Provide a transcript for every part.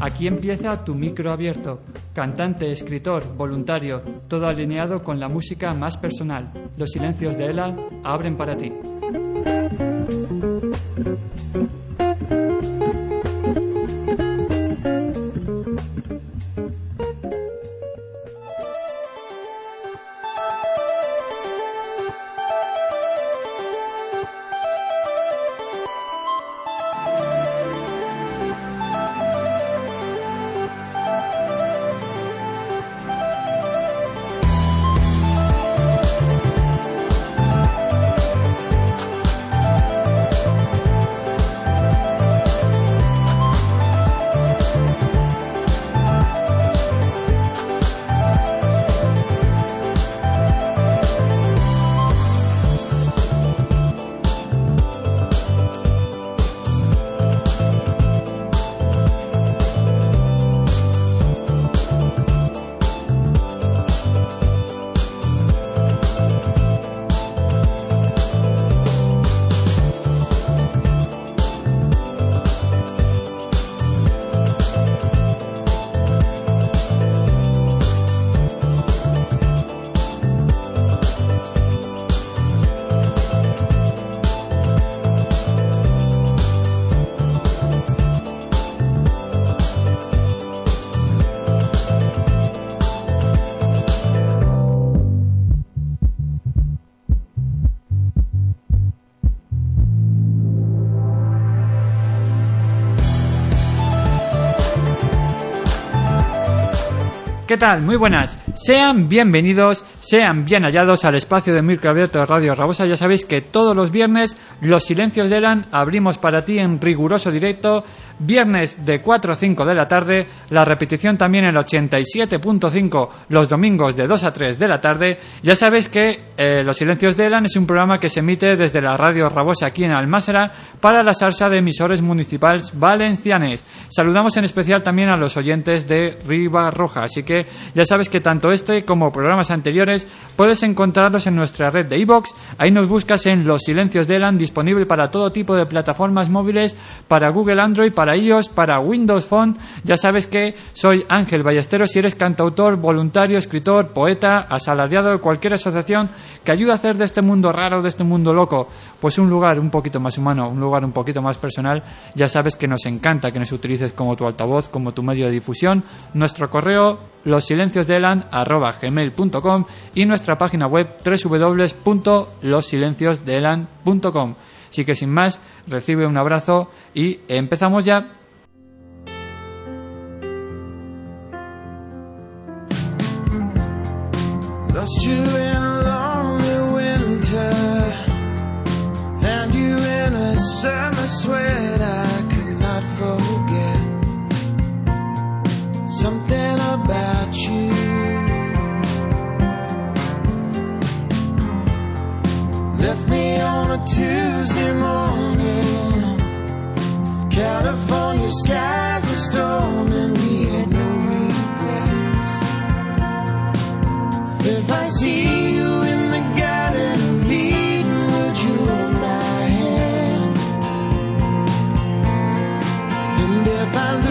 Aquí empieza tu micro abierto. Cantante, escritor, voluntario, todo alineado con la música más personal. Los silencios de Ela abren para ti. ¿Qué tal? Muy buenas. Sean bienvenidos, sean bien hallados al espacio de micro abierto de Radio Rabosa. Ya sabéis que todos los viernes los silencios de Elan abrimos para ti en riguroso directo. Viernes de 4 a 5 de la tarde, la repetición también en el 87.5 los domingos de 2 a 3 de la tarde. Ya sabéis que eh, Los Silencios de Elan es un programa que se emite desde la Radio Rabosa aquí en Almásera para la salsa de emisores municipales valencianes. Saludamos en especial también a los oyentes de Riva Roja, así que ya sabes que tanto este como programas anteriores puedes encontrarlos en nuestra red de iBox. Ahí nos buscas en Los Silencios de Elan, disponible para todo tipo de plataformas móviles, para Google Android, para iOS, para Windows Phone. Ya sabes que soy Ángel Ballesteros si eres cantautor, voluntario, escritor, poeta, asalariado de cualquier asociación que ayude a hacer de este mundo raro, de este mundo loco, pues un lugar un poquito más humano, un lugar un poquito más personal. Ya sabes que nos encanta que nos utilices como tu altavoz, como tu medio de difusión. Nuestro correo losilenciosdeelan.gmail.com y nuestra página web www.losilenciosdeelan.com. Así que sin más, recibe un abrazo y empezamos ya. Lost you in a lonely winter, and you in a summer sweat I could not forget. Something about you left me on a Tuesday morning. California skies storming, we had no regrets. If I see you in the garden of Eden, would my hand? And if I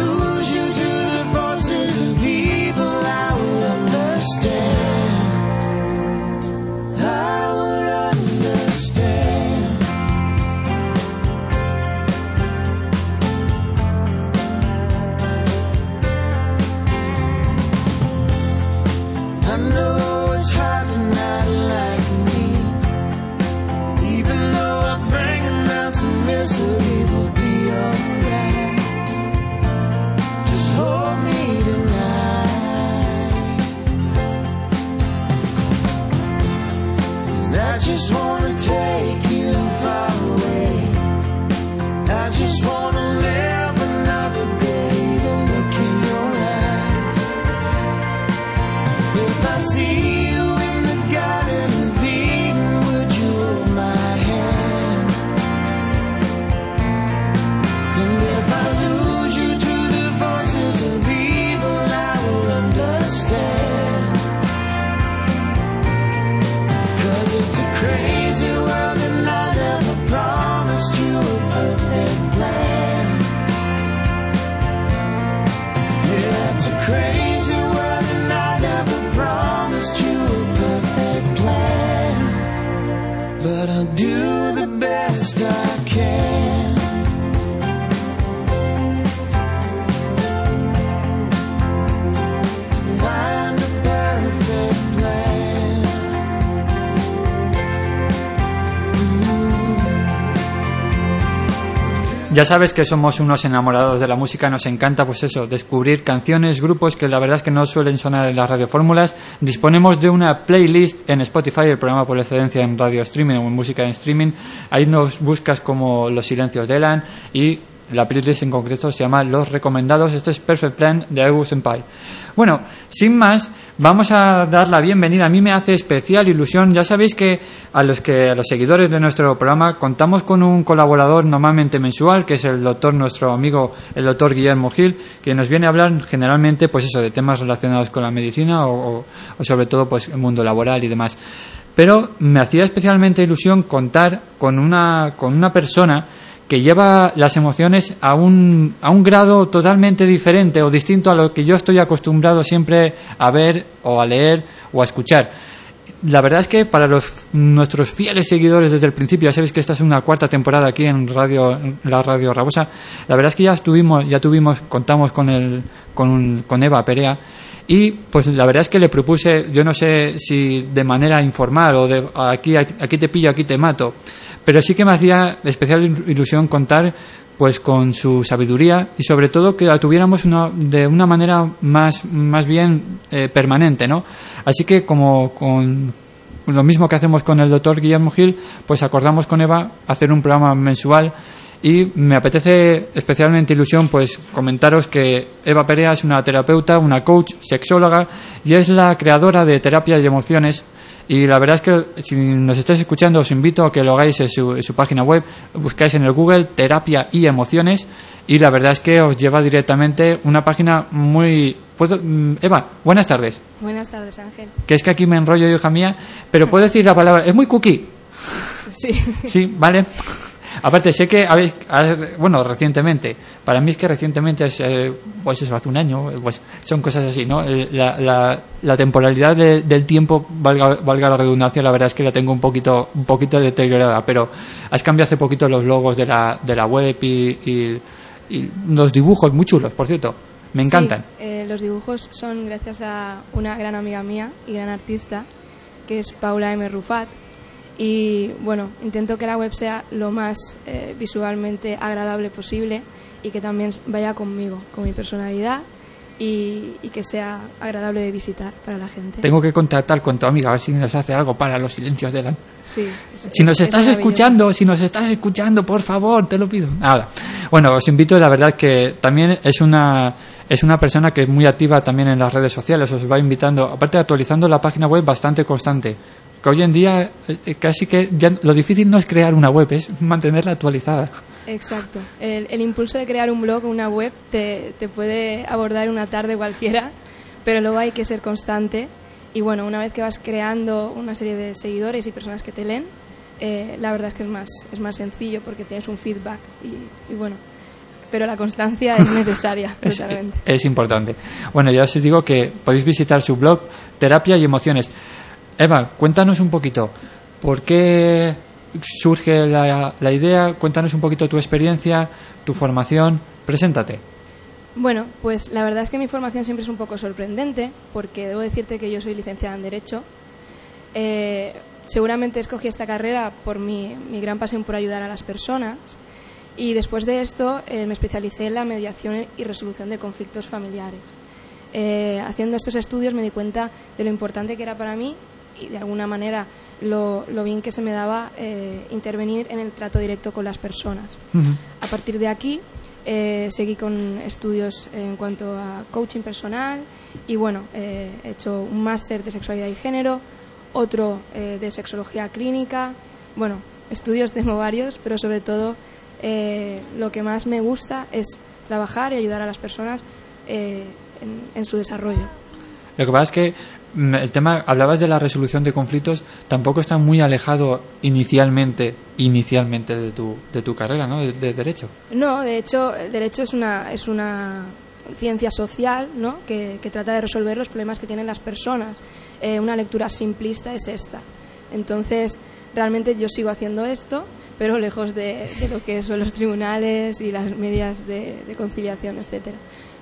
Ya sabes que somos unos enamorados de la música, nos encanta pues eso, descubrir canciones, grupos que la verdad es que no suelen sonar en las radiofórmulas. Disponemos de una playlist en Spotify, el programa por excelencia en radio streaming o en música en streaming. Ahí nos buscas como Los Silencios de Elan y la playlist en concreto se llama Los Recomendados. Este es Perfect Plan de August Senpai. Bueno, sin más, vamos a dar la bienvenida. A mí me hace especial ilusión. Ya sabéis que a los que a los seguidores de nuestro programa contamos con un colaborador normalmente mensual, que es el doctor, nuestro amigo, el doctor Guillermo Gil, que nos viene a hablar generalmente, pues eso, de temas relacionados con la medicina o, o- o sobre todo, pues el mundo laboral y demás. Pero me hacía especialmente ilusión contar con una, con una persona que lleva las emociones a un, a un grado totalmente diferente o distinto a lo que yo estoy acostumbrado siempre a ver o a leer o a escuchar. La verdad es que para los, nuestros fieles seguidores desde el principio, ya sabéis que esta es una cuarta temporada aquí en radio, la radio Rabosa, la verdad es que ya estuvimos, ya tuvimos, contamos con el, con, con Eva Perea y pues la verdad es que le propuse, yo no sé si de manera informal o de aquí, aquí te pillo, aquí te mato, pero sí que me hacía especial ilusión contar pues con su sabiduría y sobre todo que la tuviéramos una- de una manera más, más bien eh, permanente, ¿no? Así que como con lo mismo que hacemos con el doctor Guillermo Gil, pues acordamos con Eva hacer un programa mensual y me apetece especialmente ilusión pues comentaros que Eva Perea es una terapeuta, una coach, sexóloga y es la creadora de terapia y emociones y la verdad es que si nos estáis escuchando os invito a que lo hagáis en su, en su página web, buscáis en el Google terapia y emociones y la verdad es que os lleva directamente una página muy... ¿Puedo? Mm, Eva, buenas tardes. Buenas tardes, Ángel. Que es que aquí me enrollo, hija mía, pero puedo decir la palabra... Es muy cookie. Sí, Sí, vale. Aparte, sé que habéis, ha- bueno, recientemente, para mí es que recientemente es, eh, pues eso, hace un año, pues son cosas así, ¿no? Eh, La, la, la temporalidad de- del tiempo, valga, valga la redundancia, la verdad es que la tengo un poquito, un poquito deteriorada, pero has cambiado hace poquito los logos de la, de la web y, y, y los dibujos muy chulos, por cierto, me encantan. Sí, eh, los dibujos son gracias a una gran amiga mía y gran artista, que es Paula M. Rufat. Y bueno, intento que la web sea lo más eh, visualmente agradable posible y que también vaya conmigo, con mi personalidad y, y que sea agradable de visitar para la gente. Tengo que contactar con tu amiga a ver si nos hace algo para los silencios de la... Sí, es- Si nos es- es estás escuchando, si nos estás escuchando, por favor, te lo pido. Nada. Bueno, os invito, la verdad que también es una es una persona que es muy activa también en las redes sociales, os va invitando, aparte actualizando la página web bastante constante. Que hoy en día eh, casi que ya lo difícil no es crear una web, es mantenerla actualizada. Exacto. El, el impulso de crear un blog o una web te, te puede abordar una tarde cualquiera, pero luego hay que ser constante. Y bueno, una vez que vas creando una serie de seguidores y personas que te leen, eh, la verdad es que es más, es más sencillo porque tienes un feedback y, y bueno, pero la constancia es necesaria Es, es importante. Bueno, ya os digo que podéis visitar su blog Terapia y Emociones. Eva, cuéntanos un poquito, ¿por qué surge la, idea? Cuéntanos un poquito tu experiencia, tu formación. Preséntate. Bueno, pues la verdad es que mi formación siempre es un poco sorprendente, porque debo decirte que yo soy licenciada en Derecho. Eh, seguramente escogí esta carrera por mi, mi gran pasión por ayudar a las personas. Y después de esto eh, me especialicé en la mediación y resolución de conflictos familiares. Eh, haciendo estos estudios me di cuenta de lo importante que era para mí y de alguna manera lo, lo bien que se me daba eh, intervenir en el trato directo con las personas. A partir de aquí eh, seguí con estudios en cuanto a coaching personal y bueno, eh, he hecho un máster de sexualidad y género, otro eh, de sexología clínica. Bueno, estudios tengo varios, pero sobre todo eh, lo que más me gusta es trabajar y ayudar a las personas eh, en, en su desarrollo. Lo que pasa es que el tema, hablabas de la resolución de conflictos, tampoco está muy alejado inicialmente, inicialmente de tu, de tu carrera, ¿no? De, de derecho. No, de hecho, el derecho es una, es una ciencia social ¿no? que, que trata de resolver los problemas que tienen las personas. Eh, una lectura simplista es esta. Entonces, realmente yo sigo haciendo esto, pero lejos de, de lo que son los tribunales y las medidas de, de conciliación, etcétera.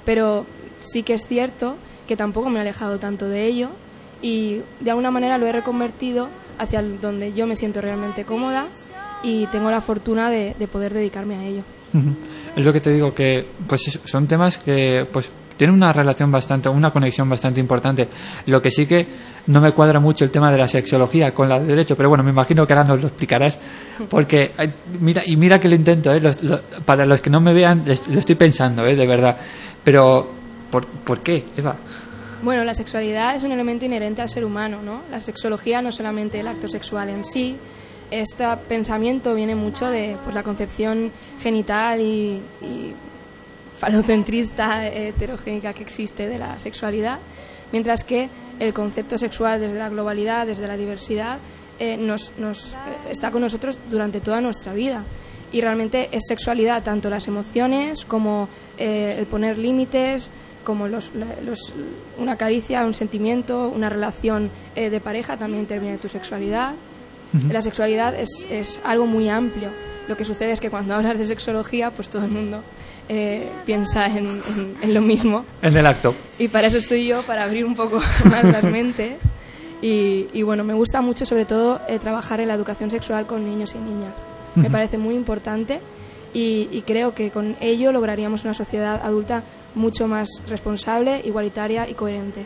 Pero sí que es cierto que tampoco me he alejado tanto de ello y de alguna manera lo he reconvertido hacia donde yo me siento realmente cómoda y tengo la fortuna de, de poder dedicarme a ello. Es lo que te digo que pues es- son temas que pues tienen una relación bastante, una conexión bastante importante. Lo que sí que no me cuadra mucho el tema de la sexología con la de derecho, pero bueno, me imagino que ahora nos lo explicarás, porque mira y mira que lo intento, ¿eh? Los- lo- para los que no me vean lo estoy pensando, ¿eh? de verdad. Pero ¿por, ¿por qué, Eva? Bueno, la sexualidad es un elemento inherente al ser humano, ¿no? La sexología no es solamente el acto sexual en sí. Este pensamiento viene mucho de pues, la concepción genital y, y falocentrista, heterogénica que existe de la sexualidad, mientras que el concepto sexual desde la globalidad, desde la diversidad, eh, nos, nos- eh, está con nosotros durante toda nuestra vida. Y realmente es sexualidad tanto las emociones como eh, el poner límites, como los, los- una caricia, un sentimiento, una relación eh, de pareja, también interviene tu sexualidad. La sexualidad es, es algo muy amplio. Lo que sucede es que cuando hablas de sexología, pues todo el mundo eh, piensa en, en- en lo mismo. En el acto. Y para eso estoy yo, para abrir un poco más las mentes. Y, y bueno, me gusta mucho sobre todo eh, trabajar en la educación sexual con niños y niñas. Me parece muy importante y, y creo que con ello lograríamos una sociedad adulta mucho más responsable, igualitaria y coherente.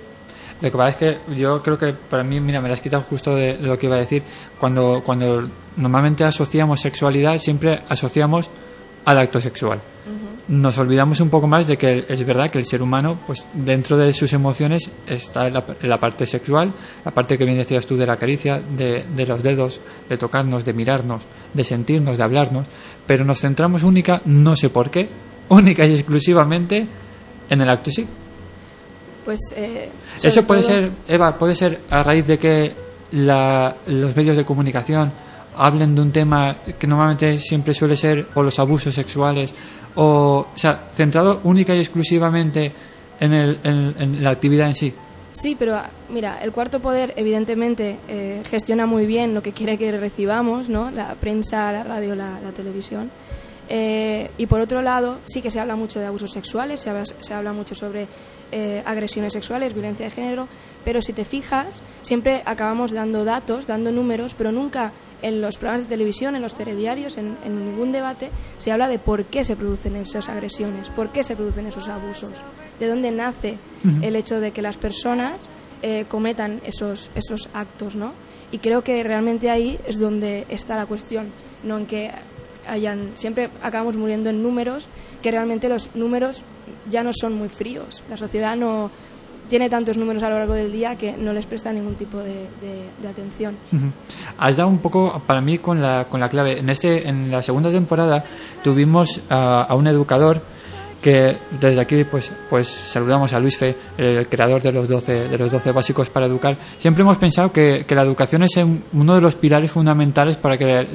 Lo que pasa es que yo creo que para mí, mira, me la has quitado justo de lo que iba a decir. Cuando, cuando normalmente asociamos sexualidad, siempre asociamos al acto sexual. Nos olvidamos un poco más de que es verdad que el ser humano, pues dentro de sus emociones está la, la parte sexual, la parte que bien decías tú de la caricia, de, de los dedos, de tocarnos, de mirarnos, de sentirnos, de hablarnos, pero nos centramos única, no sé por qué, única y exclusivamente en el acto sí. Pues, eh, Eso puede todo- ser, Eva, puede ser a raíz de que la- los medios de comunicación hablen de un tema que normalmente siempre suele ser o los abusos sexuales o, o sea, centrado única y exclusivamente en, el, en, la actividad en sí. Sí, pero ah, mira, el cuarto poder evidentemente eh, gestiona muy bien lo que quiere que recibamos, ¿no? La prensa, la radio, la televisión. Eh, y por otro lado, sí que se habla mucho de abusos sexuales, se habla, se habla mucho sobre eh, agresiones sexuales, violencia de género, pero si te fijas, siempre acabamos dando datos, dando números, pero nunca en los programas de televisión, en los telediarios, en, en ningún debate, se habla de por qué se producen esas agresiones, por qué se producen esos abusos, de dónde nace el hecho de que las personas eh, cometan esos, esos actos, ¿no? Y creo que realmente ahí es donde está la cuestión, no en que hayan siempre acabamos muriendo en números que realmente los números ya no son muy fríos la sociedad no tiene tantos números a lo largo del día que no les presta ningún tipo de, atención. Has dado un poco para mí con la, con la clave. En, este, en la segunda temporada tuvimos a, a un educador que desde aquí pues, pues saludamos a Luis Fe, el creador de los 12, de los 12 básicos para educar. Siempre hemos pensado que, que la educación es uno de los pilares fundamentales para que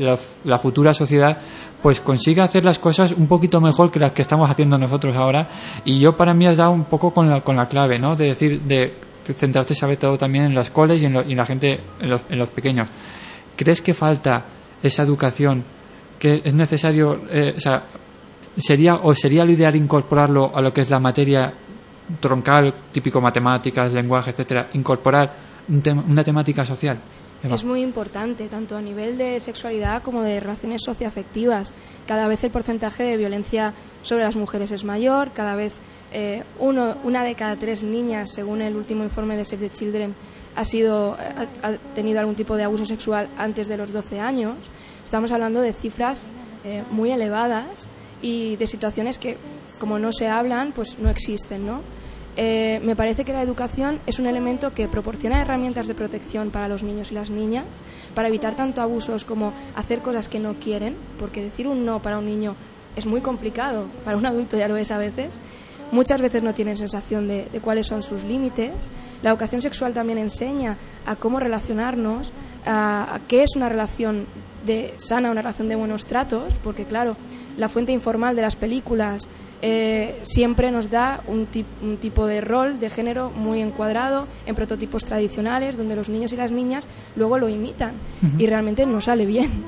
la, futura sociedad pues consiga hacer las cosas un poquito mejor que las que estamos haciendo nosotros ahora. Y yo para mí has dado un poco con la, con la clave, ¿no? De decir, de centrarte sobre todo también en las coles y en, lo- y en la gente, en los, en los pequeños. ¿Crees que falta esa educación? ¿Que es necesario, eh, sería o sería lo ideal incorporarlo a lo que es la materia troncal, típico matemáticas, lenguaje, etcétera, incorporar un una temática social? Eva. Es muy importante, tanto a nivel de sexualidad como de relaciones socioafectivas. Cada vez el porcentaje de violencia sobre las mujeres es mayor, cada vez eh, uno, una de cada tres niñas, según el último informe de Save the Children, ha, sido, ha, ha tenido algún tipo de abuso sexual antes de los 12 años. Estamos hablando de cifras eh, muy elevadas y de situaciones que, como no se hablan, pues no existen, ¿no? Eh, me parece que la educación es un elemento que proporciona herramientas de protección para los niños y las niñas, para evitar tanto abusos como hacer cosas que no quieren, porque decir un no para un niño es muy complicado, para un adulto ya lo es a veces. Muchas veces no tienen sensación de, de cuáles son sus límites. La educación sexual también enseña a cómo relacionarnos, a, a qué es una relación de sana, una relación de buenos tratos, porque claro, la fuente informal de las películas eh, siempre nos da un, tip- un tipo de rol de género muy encuadrado en prototipos tradicionales donde los niños y las niñas luego lo imitan y realmente no sale bien.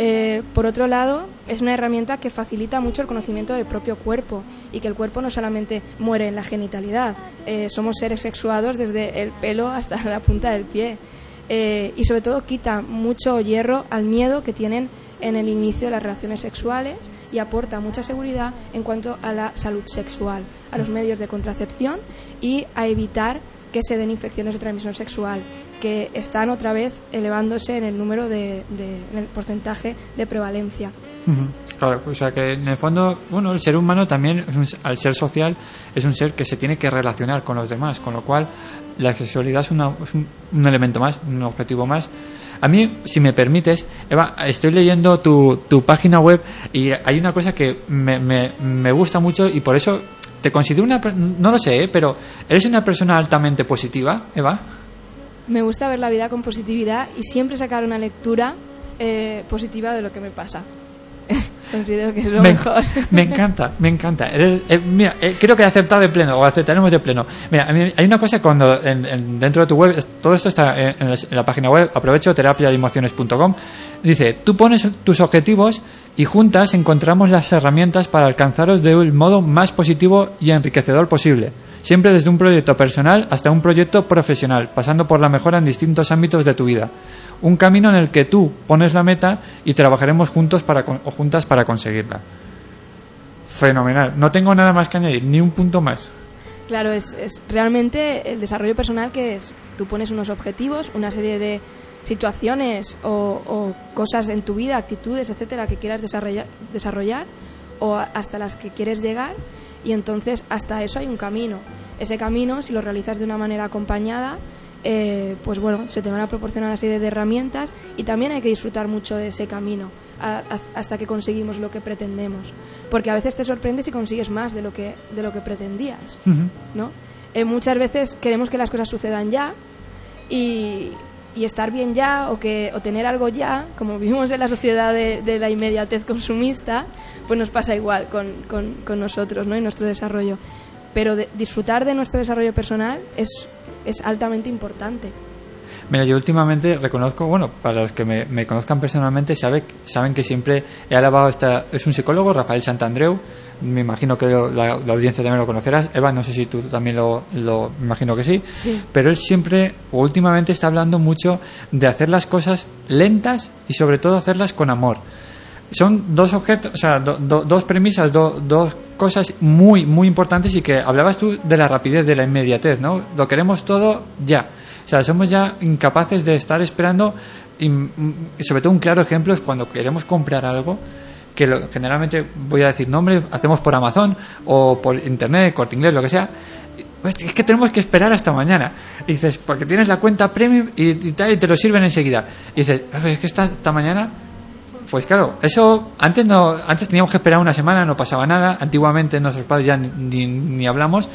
Eh, por otro lado, es una herramienta que facilita mucho el conocimiento del propio cuerpo y que el cuerpo no solamente muere en la genitalidad, eh, somos seres sexuados desde el pelo hasta la punta del pie. Eh, y sobre todo quita mucho hierro al miedo que tienen en el inicio de las relaciones sexuales y aporta mucha seguridad en cuanto a la salud sexual, a los medios de contracepción y a evitar que se den infecciones de transmisión sexual, que están otra vez elevándose en el número de, de- en el porcentaje de prevalencia. Claro, o sea que en el fondo, bueno, el ser humano también, es un- al ser social, es un ser que se tiene que relacionar con los demás, con lo cual la sexualidad es, una- es un, un elemento más, un objetivo más. A mí, si me permites, Eva, estoy leyendo tu, tu página web y hay una cosa que me, me, me gusta mucho y por eso te considero una... per- No lo sé, ¿eh? pero ¿eres una persona altamente positiva, Eva? Me gusta ver la vida con positividad y siempre sacar una lectura eh, positiva de lo que me pasa. Considero que es lo me, mejor. me encanta, me encanta. Eres- eh, mira, eh, creo que he aceptado de pleno, o aceptaremos de pleno. Mira, hay una cosa cuando en, en- dentro de tu web, todo esto está en, en la, página web, aprovecho, terapiadeemociones.com, dice, tú pones tus objetivos y juntas encontramos las herramientas para alcanzarlos del modo más positivo y enriquecedor posible. Siempre desde un proyecto personal hasta un proyecto profesional, pasando por la mejora en distintos ámbitos de tu vida. Un camino en el que tú pones la meta y trabajaremos juntos para, o juntas para conseguirla. Fenomenal. No tengo nada más que añadir, ni un punto más. Claro, es, es realmente el desarrollo personal que es, tú pones unos objetivos, una serie de situaciones o, cosas en tu vida, actitudes, etcétera, que quieras desarrollar, desarrollar o hasta las que quieres llegar y entonces hasta eso hay un camino. Ese camino, si lo realizas de una manera acompañada, eh, pues bueno, se te van a proporcionar una serie de herramientas y también hay que disfrutar mucho de ese camino a- a- hasta que conseguimos lo que pretendemos. Porque a veces te sorprendes si consigues más de lo que, de lo que pretendías. ¿no? Eh, muchas veces queremos que las cosas sucedan ya y, y estar bien ya o, que, o tener algo ya, como vivimos en la sociedad de, de la inmediatez consumista, pues nos pasa igual con, con- con nosotros ¿no? y nuestro desarrollo. Pero de- disfrutar de nuestro desarrollo personal es, es altamente importante. Mira, yo últimamente reconozco, bueno, para los que me, me conozcan personalmente, sabe, saben que siempre he alabado esta. Es un psicólogo, Rafael Santandreu. Me imagino que lo- la, la audiencia también lo conocerás. Eva, no sé si tú también lo, lo me imagino que sí. Sí. Pero él siempre, o últimamente, está hablando mucho de hacer las cosas lentas y sobre todo hacerlas con amor. Son dos objetos, o sea, do- do- dos premisas, do- dos cosas muy, muy importantes y que hablabas tú de la rapidez, de la inmediatez, ¿no? Lo queremos todo ya. O sea, somos ya incapaces de estar esperando y, mm, sobre todo un claro ejemplo es cuando queremos comprar algo que lo- generalmente voy a decir nombre, hacemos por Amazon o por internet, corte inglés, lo que sea. Es que tenemos que esperar hasta mañana. Dices, porque tienes la cuenta premium y, y tal, y te lo sirven enseguida. Y dices, "A ver, es que está hasta mañana. Pues claro, eso antes no, antes teníamos que esperar una semana, no pasaba nada. Antiguamente nuestros padres ya ni, ni, ni hablamos,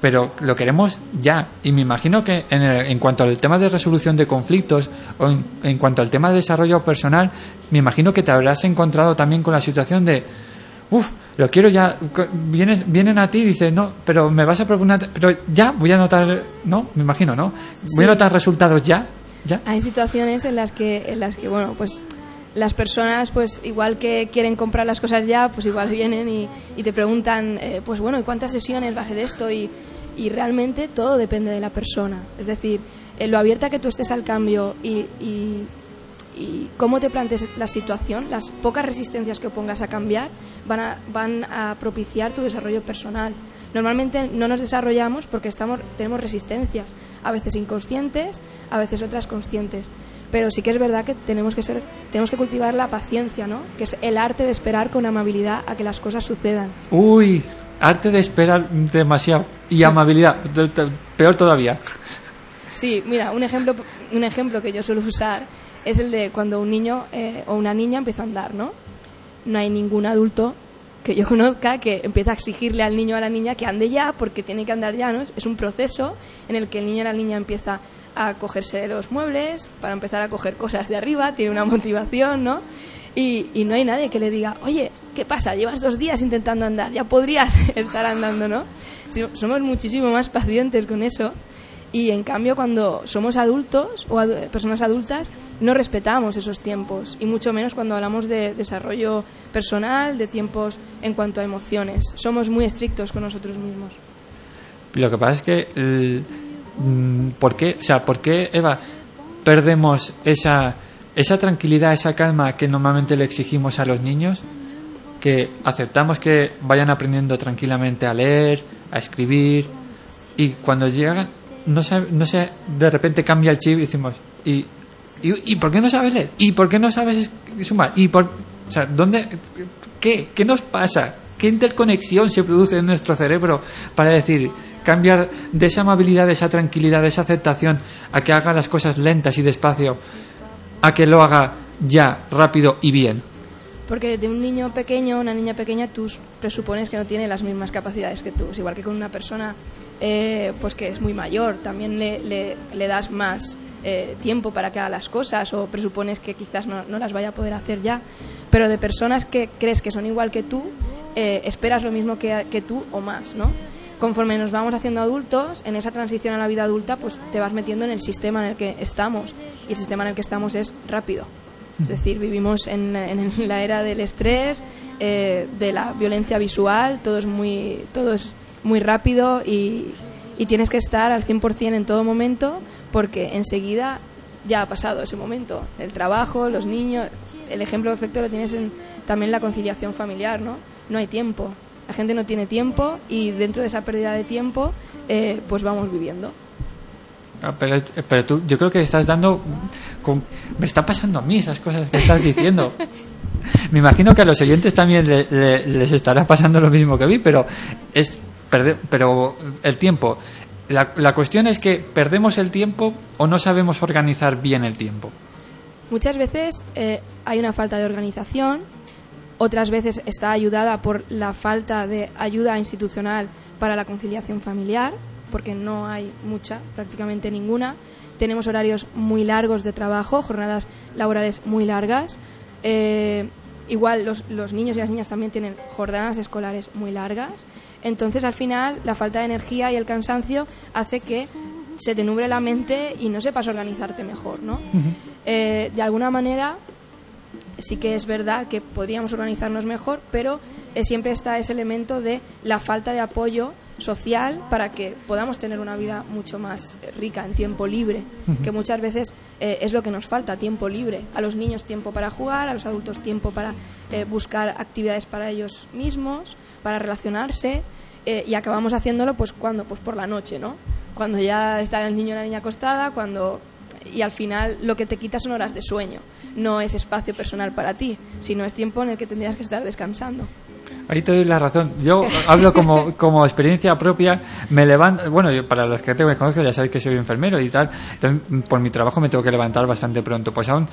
pero lo queremos ya. Y me imagino que en, el- en cuanto al tema de resolución de conflictos o en, en cuanto al tema de desarrollo personal, me imagino que te habrás encontrado también con la situación de, uff, lo quiero ya. Vienes, vienen a ti y dices, no, pero me vas a proponer, pero ya voy a notar, no, me imagino, ¿no? Voy a notar resultados ya, ya. Hay situaciones en las que, en las que bueno, pues las personas, pues igual que quieren comprar las cosas ya, pues igual vienen y, te preguntan, eh, pues bueno, ¿y cuántas sesiones va a ser esto? Y, realmente todo depende de la persona. Es decir, eh, lo abierta que tú estés al cambio y, cómo te plantees la situación, las pocas resistencias que pongas a cambiar van a, van a propiciar tu desarrollo personal. Normalmente no nos desarrollamos porque estamos, tenemos resistencias, a veces inconscientes, a veces otras conscientes. Pero sí que es verdad que tenemos que ser, tenemos que cultivar la paciencia, ¿no? Que es el arte de esperar con amabilidad a que las cosas sucedan. Uy, arte de esperar demasiado. Y amabilidad, peor todavía. Sí, mira, un ejemplo, un ejemplo que yo suelo usar es el de cuando un niño eh, o una niña empieza a andar, ¿no? No hay ningún adulto que yo conozca que empieza a exigirle al niño o a la niña que ande ya porque tiene que andar ya, ¿no? Es un proceso en el que el niño o la niña empieza a cogerse de los muebles para empezar a coger cosas de arriba, tiene una motivación, ¿no? Y, y no hay nadie que le diga, oye, ¿qué pasa? Llevas dos días intentando andar, ya podrías estar andando, ¿no? Somos muchísimo más pacientes con eso y en cambio cuando somos adultos o adu- personas adultas no respetamos esos tiempos y mucho menos cuando hablamos de desarrollo personal, de tiempos en cuanto a emociones. Somos muy estrictos con nosotros mismos. Lo que pasa es que, ¿por qué, o sea, por qué, Eva, perdemos esa esa tranquilidad, esa calma que normalmente le exigimos a los niños, que aceptamos que vayan aprendiendo tranquilamente a leer, a escribir, y cuando llegan, no sé, no sé de repente cambia el chip y decimos, ¿y, y, y por qué no sabes leer? ¿Y por qué no sabes sumar? ¿Y por, o sea, ¿dónde, qué, qué nos pasa? ¿Qué interconexión se produce en nuestro cerebro para decir, cambiar de esa amabilidad, de esa tranquilidad, de esa aceptación, a que haga las cosas lentas y despacio, a que lo haga ya, rápido y bien? Porque de un niño pequeño, una niña pequeña, tú presupones que no tiene las mismas capacidades que tú. Igual que con una persona eh, pues que es muy mayor, también le, le, le das más eh, tiempo para que haga las cosas o presupones que quizás no, no, las vaya a poder hacer ya. Pero de personas que crees que son igual que tú, eh, esperas lo mismo que, que tú o más, ¿no? Conforme nos vamos haciendo adultos, en esa transición a la vida adulta, pues te vas metiendo en el sistema en el que estamos. Y el sistema en el que estamos es rápido. Es decir, vivimos en, la era del estrés, eh, de la violencia visual, todo es muy, todo es muy rápido y, y tienes que estar al 100% en todo momento porque enseguida ya ha pasado ese momento. El trabajo, los niños, el ejemplo perfecto lo tienes en también la conciliación familiar, ¿no? No hay tiempo. La gente no tiene tiempo y dentro de esa pérdida de tiempo, eh, pues vamos viviendo. Ah, pero, pero, tú, yo creo que estás dando. Con, me está pasando a mí esas cosas que estás diciendo. me imagino que a los oyentes también le, le, les estará pasando lo mismo que a mí, pero es perder, pero el tiempo. La, la, cuestión es que perdemos el tiempo o no sabemos organizar bien el tiempo. Muchas veces eh, hay una falta de organización, otras veces está ayudada por la falta de ayuda institucional para la conciliación familiar porque no hay mucha, prácticamente ninguna. Tenemos horarios muy largos de trabajo, jornadas laborales muy largas. Eh, igual los, los, niños y las niñas también tienen jornadas escolares muy largas. Entonces, al final, la falta de energía y el cansancio hace que se te nubre la mente y no sepas organizarte mejor, ¿no? Uh -huh. eh, de alguna manera, sí que es verdad que podríamos organizarnos mejor, pero eh, siempre está ese elemento de la falta de apoyo social para que podamos tener una vida mucho más rica en tiempo libre, que muchas veces eh, es lo que nos falta, tiempo libre. A los niños tiempo para jugar, a los adultos tiempo para eh, buscar actividades para ellos mismos, para relacionarse, eh, y acabamos haciéndolo pues cuando, pues por la noche, ¿no? Cuando ya está el niño o la niña acostada, cuando y al final lo que te quita son horas de sueño. No es espacio personal para ti, sino es tiempo en el que tendrías que estar descansando. Ahí te doy la razón. Yo hablo como, como experiencia propia. Me levanto, bueno, yo, para los que te conozco ya sabéis que soy enfermero y tal. Entonces, por mi trabajo me tengo que levantar bastante pronto. Pues aún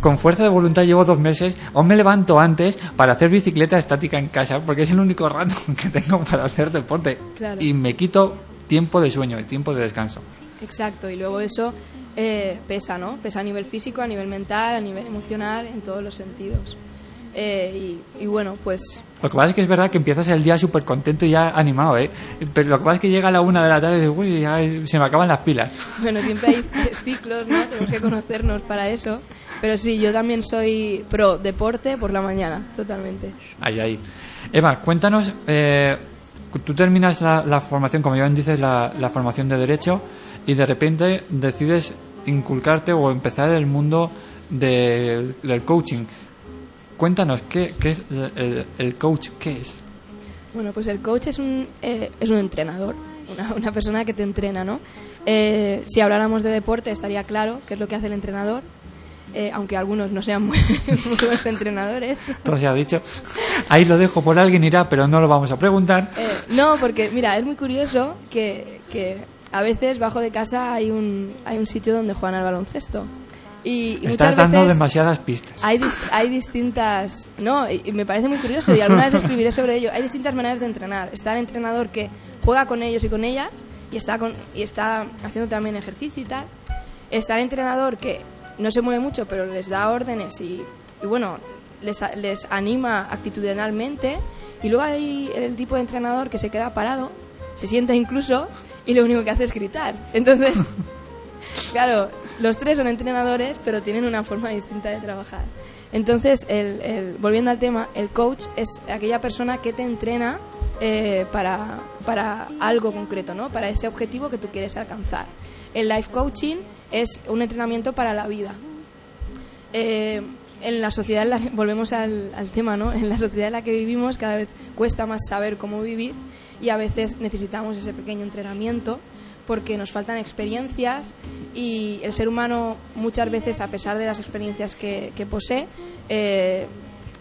con fuerza de voluntad llevo dos meses, aún me levanto antes para hacer bicicleta estática en casa, porque es el único rato que tengo para hacer deporte. Claro. Y me quito tiempo de sueño, tiempo de descanso. Exacto, y luego eso eh, pesa, ¿no? Pesa a nivel físico, a nivel mental, a nivel emocional, en todos los sentidos. Eh, y, y, bueno, pues... Lo que pasa es que es verdad que empiezas el día súper contento y ya animado, ¿eh? Pero lo que pasa es que llega a la una de la tarde y dices, uy, ya se me acaban las pilas. Bueno, siempre hay ciclos, ¿no? Tenemos que conocernos para eso. Pero sí, yo también soy pro deporte por la mañana, totalmente. Ahí, ahí. Eva, cuéntanos, eh, tú terminas la, la, formación, como bien dices, la, la formación de Derecho y de repente decides inculcarte o empezar el mundo de, del coaching. Cuéntanos, ¿qué, qué es el, el, coach? ¿Qué es? Bueno, pues el coach es un, eh, es un entrenador, una, una, persona que te entrena, ¿no? Eh, si habláramos de deporte estaría claro qué es lo que hace el entrenador, eh, aunque algunos no sean muy, muy buenos entrenadores. Todo se ha dicho. Ahí lo dejo por alguien irá, pero no lo vamos a preguntar. Eh, no, porque mira, es muy curioso que, que a veces bajo de casa hay un, hay un sitio donde juegan al baloncesto. Y, y Estás dando demasiadas pistas. Hay, hay distintas. No, y me parece muy curioso y alguna vez escribiré sobre ello. Hay distintas maneras de entrenar. Está el entrenador que juega con ellos y con ellas y está, con, y está haciendo también ejercicio y tal. Está el entrenador que no se mueve mucho, pero les da órdenes y, y bueno, les, les anima actitudinalmente. Y luego hay el tipo de entrenador que se queda parado, se sienta incluso y lo único que hace es gritar. Entonces. Claro, los tres son entrenadores, pero tienen una forma distinta de trabajar. Entonces, el, el, volviendo al tema, el coach es aquella persona que te entrena eh, para, para algo concreto, ¿no? Para ese objetivo que tú quieres alcanzar. El life coaching es un entrenamiento para la vida. eh, en la sociedad, volvemos al, al tema, ¿no? En la sociedad en la que vivimos cada vez cuesta más saber cómo vivir y a veces necesitamos ese pequeño entrenamiento porque nos faltan experiencias y el ser humano muchas veces, a pesar de las experiencias que, que posee, eh,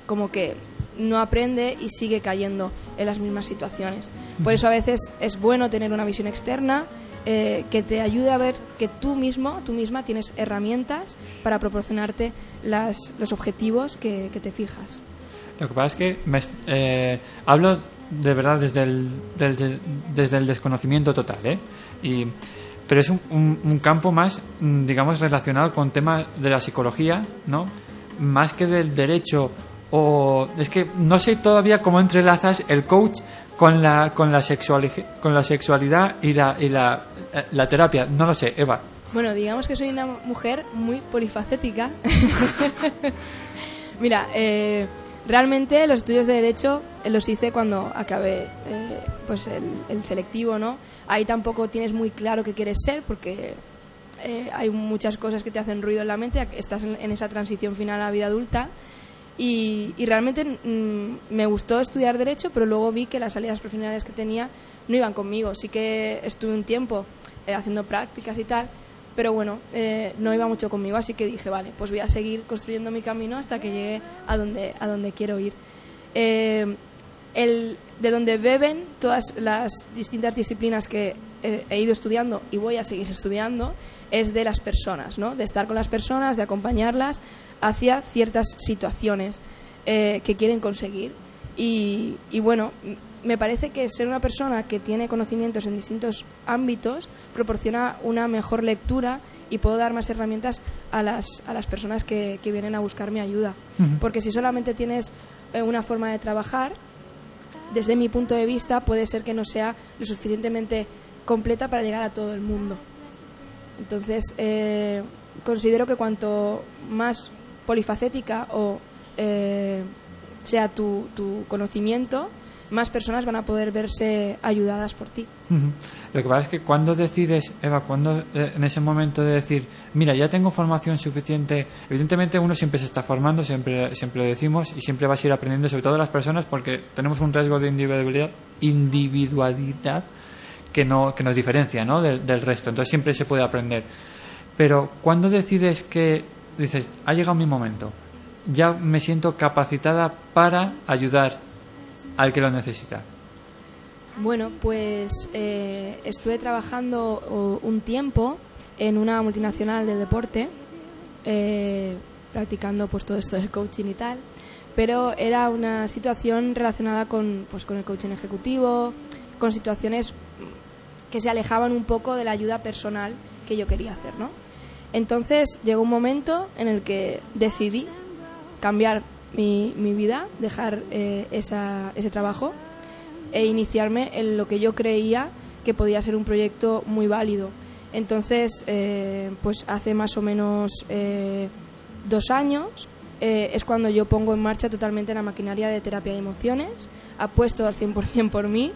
como que no aprende y sigue cayendo en las mismas situaciones. Por eso a veces es bueno tener una visión externa eh, que te ayude a ver que tú mismo, tú misma tienes herramientas para proporcionarte las, los objetivos que, que te fijas. Lo que pasa es que me eh, hablo de verdad desde el, del- desde el desconocimiento total, ¿eh? Y, pero es un, un- un campo más, mm, digamos, relacionado con temas de la psicología, ¿no? Más que del derecho o... Es que no sé todavía cómo entrelazas el coach con la, con la, sexuali- con la sexualidad y, la, y la, la terapia. No lo sé, Eva. Bueno, digamos que soy una mujer muy polifacética. Mira, eh, realmente los estudios de derecho eh, los hice cuando acabé eh, pues el, el selectivo, ¿no? Ahí tampoco tienes muy claro qué quieres ser porque eh, hay muchas cosas que te hacen ruido en la mente, estás en, esa transición final a la vida adulta. Y, realmente mm, me gustó estudiar Derecho, pero luego vi que las salidas profesionales que tenía no iban conmigo. Sí que estuve un tiempo haciendo prácticas y tal, pero bueno, eh, no iba mucho conmigo, así que dije, vale, pues voy a seguir construyendo mi camino hasta que llegue a donde, a donde quiero ir. Eh, el, de donde beben todas las distintas disciplinas que eh, he ido estudiando y voy a seguir estudiando es de las personas, ¿no? de estar con las personas, de acompañarlas hacia ciertas situaciones que quieren conseguir. Y, bueno, me parece que ser una persona que tiene conocimientos en distintos ámbitos proporciona una mejor lectura y puedo dar más herramientas a las, a las personas que, que vienen a buscar mi ayuda. Porque si solamente tienes eh, una forma de trabajar, desde mi punto de vista puede ser que no sea lo suficientemente completa para llegar a todo el mundo. Entonces, eh, considero que cuanto más polifacética o eh, sea tu, tu conocimiento, más personas van a poder verse ayudadas por ti. Ujú. Lo que pasa es que cuando decides, Eva, cuando eh, en ese momento de decir, mira, ya tengo formación suficiente, evidentemente uno siempre se está formando, siempre, siempre lo decimos y siempre vas a ir aprendiendo, sobre todo las personas, porque tenemos un riesgo de individualidad, individualidad que, no, que nos diferencia ¿no? del, del resto, entonces siempre se puede aprender. Pero cuando decides que dices, ha llegado mi momento, ya me siento capacitada para ayudar al que lo necesita. Bueno, pues eh, estuve trabajando un tiempo en una multinacional de deporte, eh, practicando pues todo esto del coaching y tal, pero era una situación relacionada con, pues, con el coaching ejecutivo, con situaciones que se alejaban un poco de la ayuda personal que yo quería hacer, ¿no? Entonces llegó un momento en el que decidí cambiar mi, mi vida, dejar eh, ese trabajo e iniciarme en lo que yo creía que podía ser un proyecto muy válido. Entonces, eh, pues hace más o menos eh, dos años es cuando yo pongo en marcha totalmente la maquinaria de terapia de emociones, apuesto al 100% por mí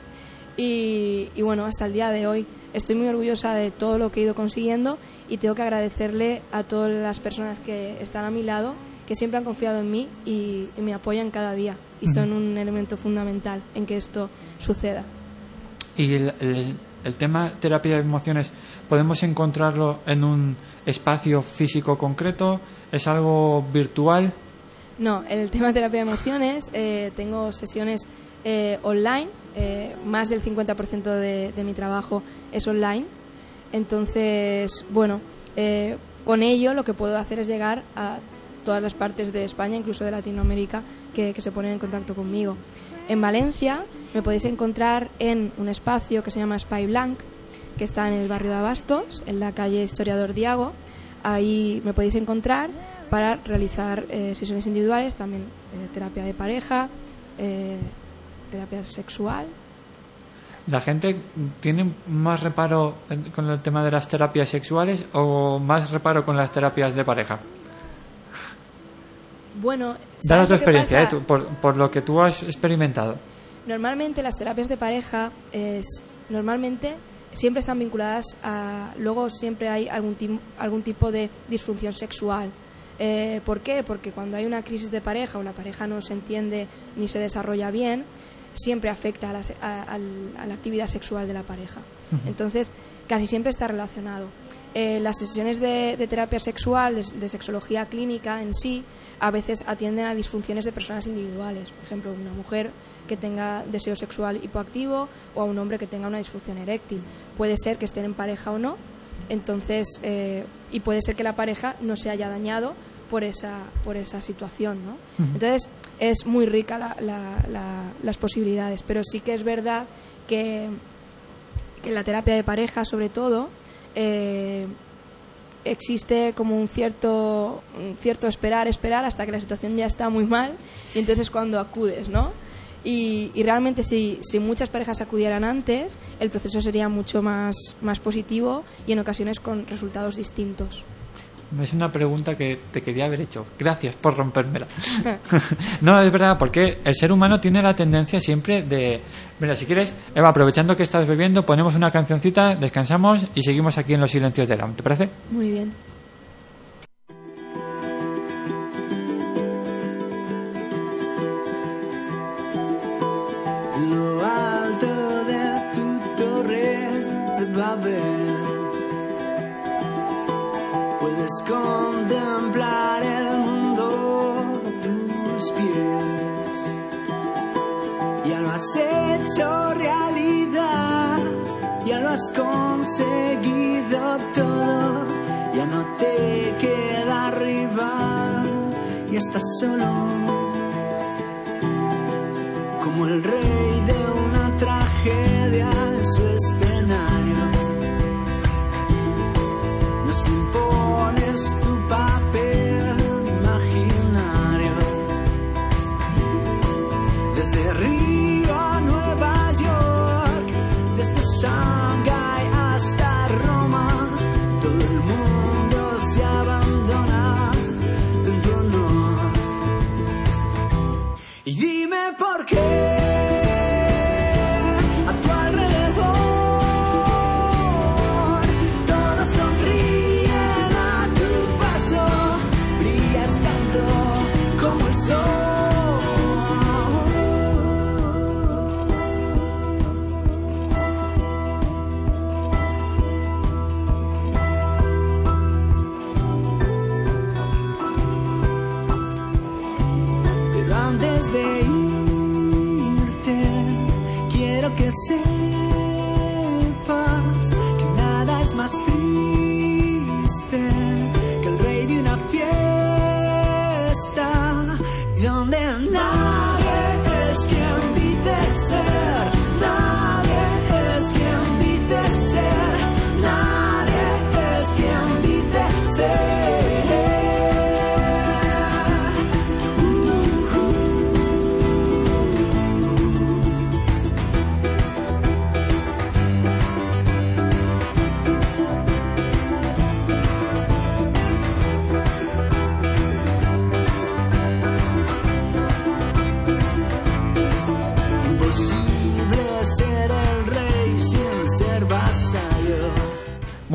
y, y bueno, hasta el día de hoy estoy muy orgullosa de todo lo que he ido consiguiendo y tengo que agradecerle a todas las personas que están a mi lado, que siempre han confiado en mí y, y me apoyan cada día y son un elemento fundamental en que esto suceda. Y el, el- el tema terapia de emociones, ¿podemos encontrarlo en un espacio físico concreto? ¿Es algo virtual? No, el tema de terapia de emociones eh, tengo sesiones eh, online, eh, más del 50% de, de mi trabajo es online. Entonces, bueno, eh, con ello lo que puedo hacer es llegar a todas las partes de España, incluso de Latinoamérica, que, se ponen en contacto conmigo. En Valencia me podéis encontrar en un espacio que se llama Spy Blanc, que está en el barrio de Abastos, en la calle Historiador Diago. Ahí me podéis encontrar para realizar eh, sesiones individuales, también eh, terapia de pareja, eh, terapia sexual. ¿La gente tiene más reparo con el tema de las terapias sexuales o más reparo con las terapias de pareja? Bueno, ¿sabes tu experiencia, eh, tú- por, por lo que tú has experimentado. Normalmente las terapias de pareja es, normalmente siempre están vinculadas a luego siempre hay algún tim- algún tipo de disfunción sexual. Eh, ¿Por qué? Porque cuando hay una crisis de pareja o la pareja no se entiende ni se desarrolla bien, siempre afecta a la, a- a la actividad sexual de la pareja. Entonces, casi siempre está relacionado. Eh, las sesiones de, de terapia sexual, de, de sexología clínica en sí, a veces atienden a disfunciones de personas individuales. Por ejemplo, una mujer que tenga deseo sexual hipoactivo o a un hombre que tenga una disfunción eréctil. Puede ser que estén en pareja o no, entonces, eh, y puede ser que la pareja no se haya dañado por esa, por esa situación, ¿no? Entonces, es muy rica la- la- la- las posibilidades, pero sí que es verdad que, que la terapia de pareja, sobre todo, eh, existe como un cierto, un cierto esperar, esperar hasta que la situación ya está muy mal y entonces es cuando acudes, ¿no? Y, y realmente si, si muchas parejas acudieran antes, el proceso sería mucho más, más positivo y en ocasiones con resultados distintos. Es una pregunta que te quería haber hecho. Gracias por rompérmela. no, es verdad, porque el ser humano tiene la tendencia siempre de... Mira, si quieres, Eva, aprovechando que estás bebiendo, ponemos una cancioncita, descansamos y seguimos aquí en los silencios del AM. ¿Te parece? Muy bien. En lo alto de tu torre de Babel puedes contemplar el mundo a tus pies. Ya lo has hecho realidad, ya lo has conseguido todo, ya no te queda rival y estás solo como el rey de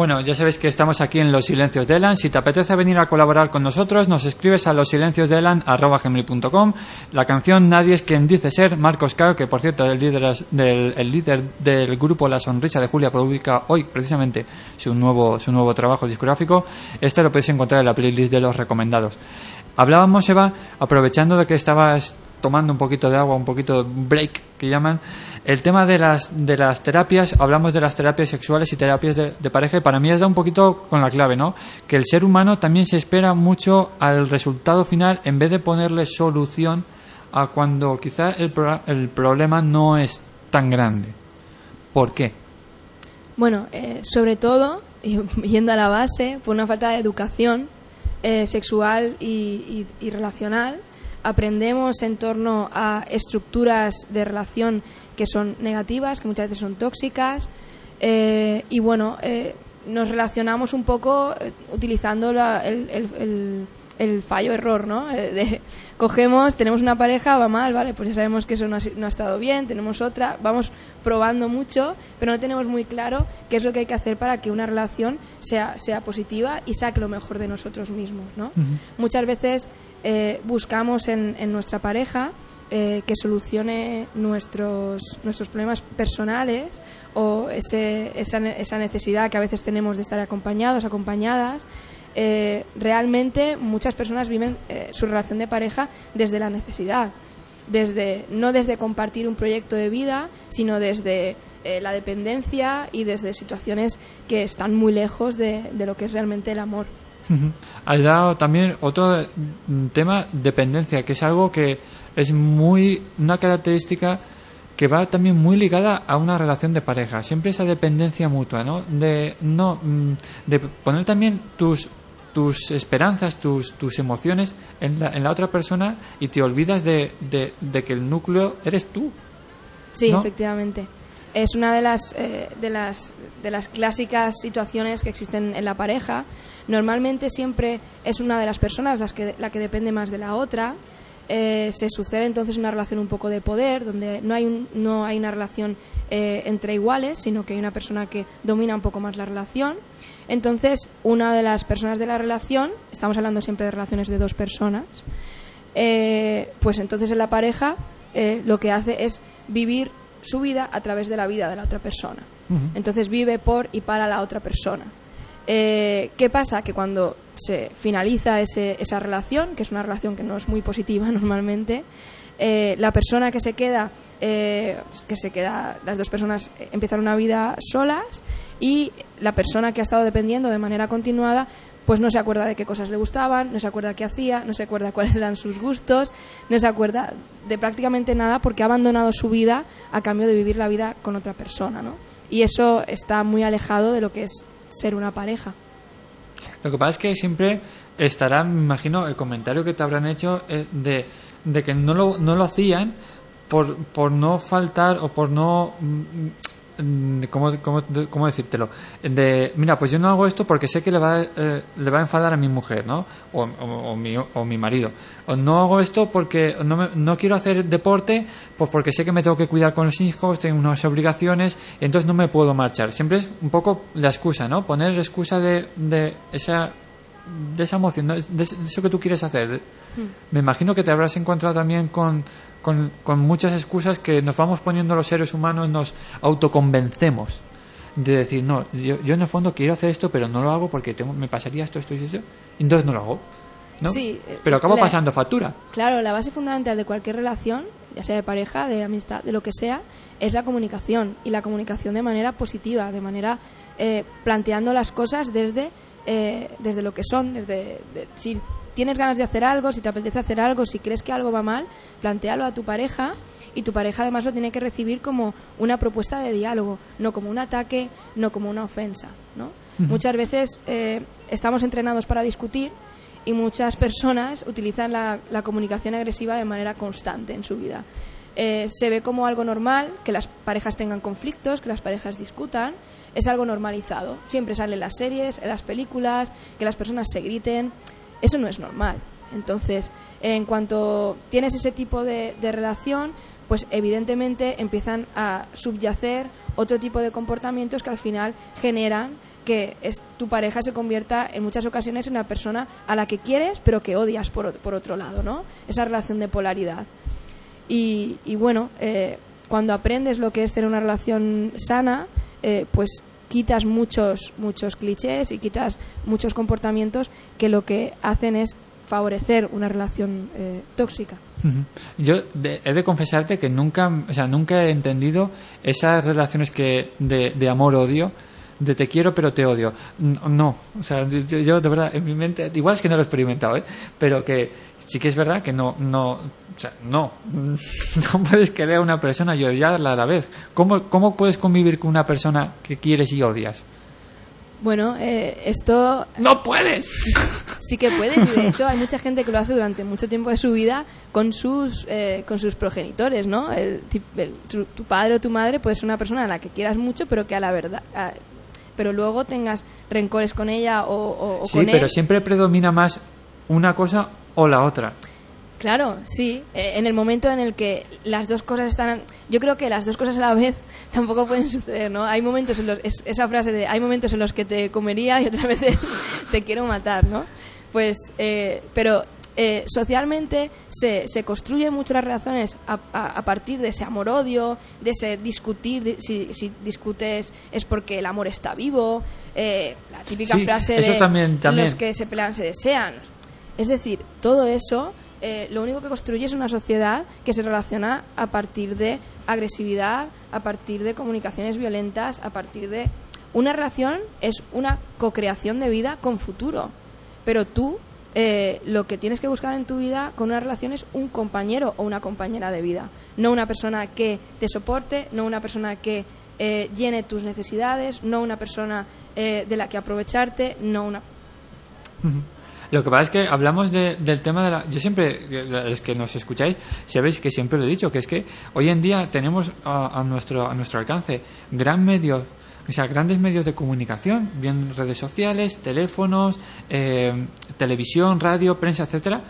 Bueno, ya sabéis que estamos aquí en Los Silencios de Elan. Si te apetece venir a colaborar con nosotros, nos escribes a losilenciosdeelan.com. La canción Nadie es quien dice ser, Marcos Cao, que por cierto el líder, del, el líder del grupo La Sonrisa de Julia publica hoy precisamente su nuevo, su nuevo trabajo discográfico. Este lo podéis encontrar en la playlist de los recomendados. Hablábamos, Eva, aprovechando de que estabas tomando un poquito de agua, un poquito de break que llaman, el tema de las, de las terapias, hablamos de las terapias sexuales y terapias de, de pareja y para mí has dado un poquito con la clave, ¿no? Que el ser humano también se espera mucho al resultado final en vez de ponerle solución a cuando quizá el, pro- el problema no es tan grande. ¿Por qué? Bueno, eh, sobre todo, yendo a la base, por una falta de educación eh, sexual y, y- y relacional, aprendemos en torno a estructuras de relación que son negativas, que muchas veces son tóxicas, eh, y bueno, eh, nos relacionamos un poco eh, utilizando la- el, el- el- el fallo-error, ¿no? Eh, de- cogemos, tenemos una pareja, va mal, vale, pues ya sabemos que eso no ha, si- no ha estado bien, tenemos otra, vamos probando mucho, pero no tenemos muy claro qué es lo que hay que hacer para que una relación sea, sea positiva y saque lo mejor de nosotros mismos, ¿no? Muchas veces eh, buscamos en, en nuestra pareja eh, que solucione nuestros, nuestros problemas personales o ese- esa, esa necesidad que a veces tenemos de estar acompañados, acompañadas. Eh, realmente muchas personas viven eh, su relación de pareja desde la necesidad, desde no desde compartir un proyecto de vida, sino desde la dependencia y desde situaciones que están muy lejos de lo que es realmente el amor. Has dado también otro mm, tema, dependencia, que es algo que es muy una característica que va también muy ligada a una relación de pareja. Siempre esa dependencia mutua, ¿no? De no mm, de poner también tus tus esperanzas, tus, tus emociones en la, en la otra persona y te olvidas de, de, de que el núcleo eres tú. Sí, ¿no? efectivamente. Es una de las, eh, de, las, de las clásicas situaciones que existen en la pareja. Normalmente siempre es una de las personas las que, la que depende más de la otra. Eh, se sucede entonces una relación un poco de poder, donde no hay, un- no hay una relación eh, entre iguales, sino que hay una persona que domina un poco más la relación. Entonces, una de las personas de la relación, estamos hablando siempre de relaciones de dos personas, eh, pues entonces en la pareja eh, lo que hace es vivir su vida a través de la vida de la otra persona. Entonces vive por y para la otra persona. Eh, ¿Qué pasa? Que cuando se finaliza ese- esa relación, que es una relación que no es muy positiva normalmente, eh, la persona que se queda, eh, que se queda, las dos personas empiezan una vida solas y la persona que ha estado dependiendo de manera continuada, pues no se acuerda de qué cosas le gustaban, no se acuerda qué hacía, no se acuerda cuáles eran sus gustos, no se acuerda de prácticamente nada porque ha abandonado su vida a cambio de vivir la vida con otra persona, ¿no? Y eso está muy alejado de lo que es ser una pareja. Lo que pasa es que siempre estará, me imagino, el comentario que te habrán hecho eh, de, de que no lo, no lo hacían por, por no faltar o por no... mm, mm, ¿Cómo, cómo, cómo decírtelo? De, mira, pues yo no hago esto porque sé que le va, eh, le va a enfadar a mi mujer, ¿no? O, o- o mi, o mi marido. O no hago esto porque no, me- no quiero hacer deporte, pues porque sé que me tengo que cuidar con los hijos, tengo unas obligaciones, entonces no me puedo marchar. Siempre es un poco la excusa, ¿no? Poner excusa de, de esa de esa emoción, de eso que tú quieres hacer. Me imagino que te habrás encontrado también con, con, con muchas excusas que nos vamos poniendo los seres humanos, nos autoconvencemos de decir, no, yo, yo en el fondo quiero hacer esto, pero no lo hago porque tengo, me pasaría esto, esto y esto, y entonces no lo hago. ¿No? Sí, pero acabo la- pasando factura. Claro, la base fundamental de cualquier relación, ya sea de pareja, de amistad, de lo que sea, es la comunicación. Y la comunicación de manera positiva, de manera eh, planteando las cosas desde, eh, desde lo que son. Desde, de- si tienes ganas de hacer algo, si te apetece hacer algo, si crees que algo va mal, plantealo a tu pareja y tu pareja además lo tiene que recibir como una propuesta de diálogo, no como un ataque, no como una ofensa. ¿no? Muchas veces eh, estamos entrenados para discutir y muchas personas utilizan la, comunicación agresiva de manera constante en su vida. Eh, se ve como algo normal que las parejas tengan conflictos, que las parejas discutan, es algo normalizado. Siempre sale en las series, en las películas, que las personas se griten. Eso no es normal. Entonces, en cuanto tienes ese tipo de, de relación, pues evidentemente empiezan a subyacer otro tipo de comportamientos que al final generan que es, tu pareja se convierta en muchas ocasiones en una persona a la que quieres pero que odias por, por otro lado, ¿no? Esa relación de polaridad. Y, bueno, eh, cuando aprendes lo que es tener una relación sana, eh, pues quitas muchos, muchos clichés y quitas muchos comportamientos que lo que hacen es favorecer una relación eh, tóxica. Yo de- he de confesarte que nunca, o sea, nunca he entendido esas relaciones que de, de amor-odio, de te quiero pero te odio. No, o sea, yo, yo de verdad, en mi mente, igual es que no lo he experimentado, ¿eh? pero que sí que es verdad que no, no, o sea, no, no puedes querer a una persona y odiarla a la vez. ¿Cómo, cómo puedes convivir con una persona que quieres y odias? Bueno, eh, esto ¡No puedes! sí que puedes y de hecho hay mucha gente que lo hace durante mucho tiempo de su vida con sus eh, con sus progenitores, ¿no? El, el- tu, tu padre o tu madre puede ser una persona a la que quieras mucho, pero que a la verdad, a- pero luego tengas rencores con ella o, o- o Sí, con pero él. siempre predomina más una cosa o la otra. Claro, sí. Eh, en el momento en el que las dos cosas están. Yo creo que las dos cosas a la vez tampoco pueden suceder, ¿no? Hay momentos en los. es- esa frase de. Hay momentos en los que te comería y otras veces te quiero matar, ¿no? Pues. eh, pero. Eh, socialmente se, se construyen mucho las relaciones a, a- a partir de ese amor-odio, de ese discutir, de- si, si discutes es porque el amor está vivo, eh, la típica Sí, frase de también- también. los que se pelean se desean. Es decir, todo eso eh, lo único que construye es una sociedad que se relaciona a partir de agresividad, a partir de comunicaciones violentas, a partir de... Una relación es una co-creación de vida con futuro. Pero tú eh, lo que tienes que buscar en tu vida con una relación es un compañero o una compañera de vida. No una persona que te soporte, no una persona que eh, llene tus necesidades, no una persona eh, de la que aprovecharte, no una Lo que pasa es que hablamos de- del tema de la... Yo siempre, los que nos escucháis, sabéis que siempre lo he dicho, que es que hoy en día tenemos a, nuestro, a nuestro alcance gran medios, o sea, grandes medios de comunicación, bien redes sociales, teléfonos, eh, televisión, radio, prensa, etcétera,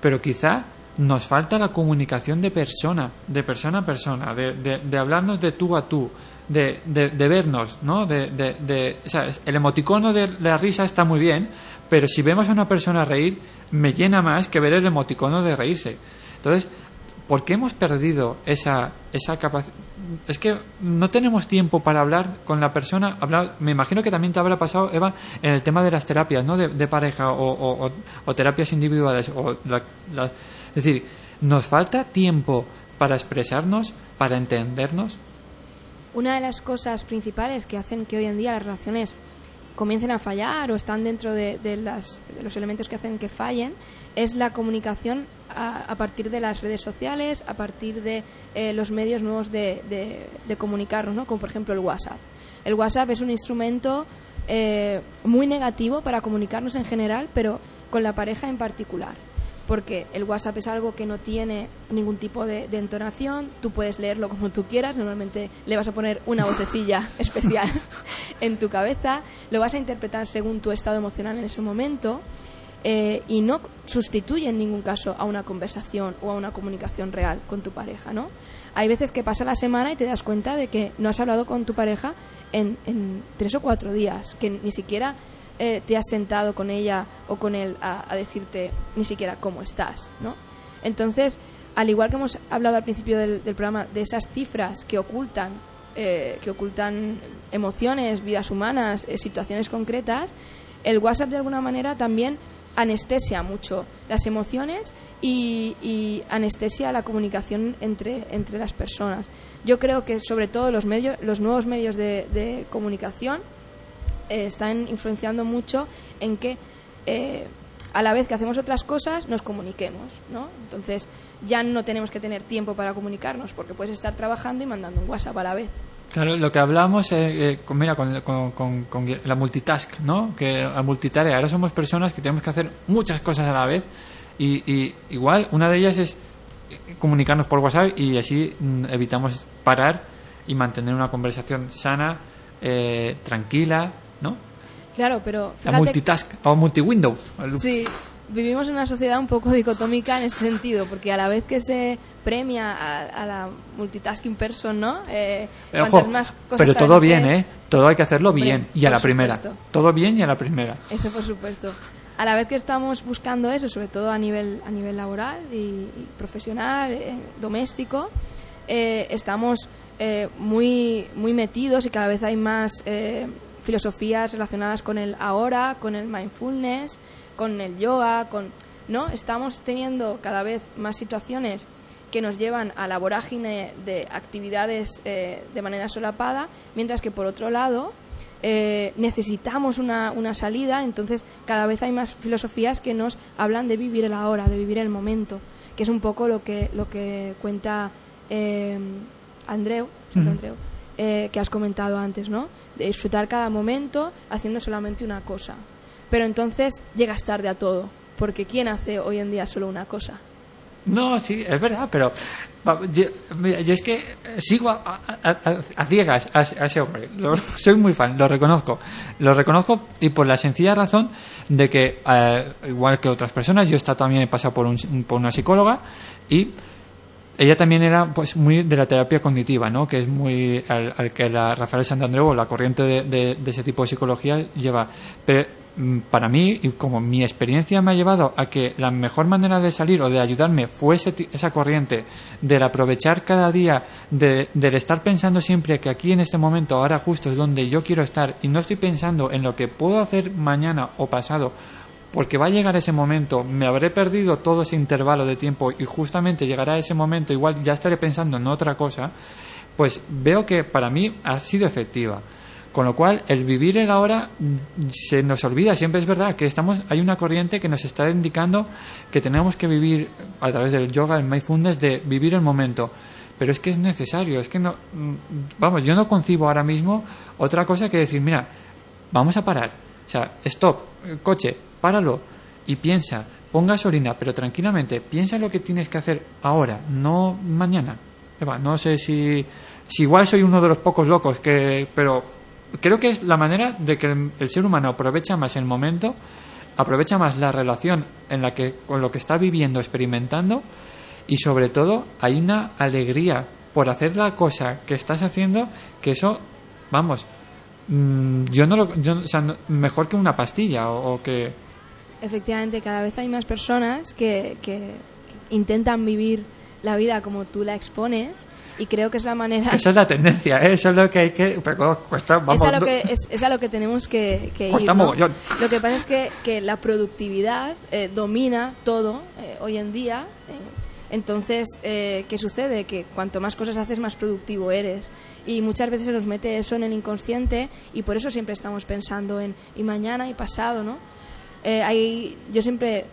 pero quizá nos falta la comunicación de persona, de persona a persona, de, de- de hablarnos de tú a tú, de, de- vernos, ¿no? De- o sea, el emoticono de la risa está muy bien, pero si vemos a una persona reír, me llena más que ver el emoticono de reírse. Entonces, ¿por qué hemos perdido esa, esa capacidad? Es que no tenemos tiempo para hablar con la persona. Me imagino que también te habrá pasado, Eva, en el tema de las terapias, ¿no? De, de pareja o, o- o- o terapias individuales. O la- es decir, nos falta tiempo para expresarnos, para entendernos. Una de las cosas principales que hacen que hoy en día las relaciones comiencen a fallar o están dentro de, las- de los elementos que hacen que fallen es la comunicación a, a partir de las redes sociales, a partir de eh, los medios nuevos de comunicarnos, ¿no? como por ejemplo el WhatsApp. El WhatsApp es un instrumento eh, muy negativo para comunicarnos en general, pero con la pareja en particular porque el WhatsApp es algo que no tiene ningún tipo de, de entonación, tú puedes leerlo como tú quieras, normalmente le vas a poner una vocecilla especial en tu cabeza, lo vas a interpretar según tu estado emocional en ese momento eh, y no sustituye en ningún caso a una conversación o a una comunicación real con tu pareja, ¿no? Hay veces que pasa la semana y te das cuenta de que no has hablado con tu pareja en, en tres o cuatro días, que ni siquiera eh, te has sentado con ella o con él a, decirte ni siquiera cómo estás, ¿no? Entonces, al igual que hemos hablado al principio del, del programa de esas cifras que ocultan, eh, que ocultan emociones, vidas humanas, eh, situaciones concretas, el WhatsApp de alguna manera también anestesia mucho las emociones y, y anestesia la comunicación entre, entre las personas. Yo creo que sobre todo los medios, los nuevos medios de, de comunicación eh, están influenciando mucho en que eh, a la vez que hacemos otras cosas nos comuniquemos, ¿no? Entonces ya no tenemos que tener tiempo para comunicarnos porque puedes estar trabajando y mandando un WhatsApp a la vez. Claro, lo que hablamos eh, eh, con, mira, con, con- la multitask, ¿no? Que a multitarea. Ahora somos personas que tenemos que hacer muchas cosas a la vez y, y igual una de ellas es eh, comunicarnos por WhatsApp y así mm, evitamos parar y mantener una conversación sana, eh, tranquila. Claro, pero La multitask o multi-window. Sí, vivimos en una sociedad un poco dicotómica en ese sentido, porque a la vez que se premia a, a la multitasking person, ¿no? Eh, cuantas ojo, más cosas pero todo bien, ¿eh? Todo hay que hacerlo Hombre, bien y a la primera. supuesto. Todo bien y a la primera. Eso por supuesto. A la vez que estamos buscando eso, sobre todo a nivel, a nivel laboral y, y profesional, eh, doméstico, eh, estamos eh, muy, muy metidos y cada vez hay más eh, filosofías relacionadas con el ahora, con el mindfulness, con el yoga, con no estamos teniendo cada vez más situaciones que nos llevan a la vorágine de actividades eh, de manera solapada, mientras que por otro lado eh, necesitamos una, una salida, entonces cada vez hay más filosofías que nos hablan de vivir el ahora, de vivir el momento, que es un poco lo que, lo que cuenta eh, Andreu, eh, que has comentado antes, ¿no? De disfrutar cada momento haciendo solamente una cosa. Pero entonces llegas tarde a todo, porque ¿quién hace hoy en día solo una cosa? No, sí, es verdad, pero yo, es que sigo a, ciegas a, ese hombre. Lo- soy muy fan, lo reconozco. Lo reconozco y por la sencilla razón de que, eh, igual que otras personas, yo he también he pasado por, un, por una psicóloga y ella también era pues muy de la terapia cognitiva, ¿no? Que es muy al, que la Rafael Santandreu la corriente de, de- ese tipo de psicología lleva. Pero mm, para mí y como mi experiencia me ha llevado a que la mejor manera de salir o de ayudarme fue ese esa corriente del aprovechar cada día, de, del estar pensando siempre que aquí en este momento, ahora justo es donde yo quiero estar y no estoy pensando en lo que puedo hacer mañana o pasado porque va a llegar ese momento, me habré perdido todo ese intervalo de tiempo y justamente llegará ese momento, igual ya estaré pensando en otra cosa, pues veo que para mí ha sido efectiva. Con lo cual, el vivir el ahora se nos olvida. Siempre es verdad que estamos, hay una corriente que nos está indicando que tenemos que vivir a través del yoga, el mindfulness, de vivir el momento. Pero es que es necesario. Es que no, mm, vamos, yo no concibo ahora mismo otra cosa que decir, mira, vamos a parar. O sea, stop, eh, coche, páralo y piensa, pon gasolina, pero tranquilamente, piensa lo que tienes que hacer ahora, no mañana. No sé si, si igual soy uno de los pocos locos que, pero creo que es la manera de que el, ser humano aprovecha más el momento, aprovecha más la relación en la que con lo que está viviendo, experimentando y sobre todo hay una alegría por hacer la cosa que estás haciendo que eso, vamos, mm, yo no lo, yo, mejor que una pastilla o que Efectivamente, cada vez hay más personas que, que intentan vivir la vida como tú la expones y creo que es la manera... esa es la tendencia, ¿eh? eso es lo que hay que, pero cuesta, vamos, es, a lo que, es, es a lo que tenemos que, que ir. ¿no? Lo que pasa es que, que la productividad eh, domina todo eh, hoy en día. eh, entonces, eh, ¿qué sucede? Que cuanto más cosas haces, más productivo eres. Y muchas veces se nos mete eso en el inconsciente y por eso siempre estamos pensando en y mañana y pasado, ¿no? Eh, hay, yo siempre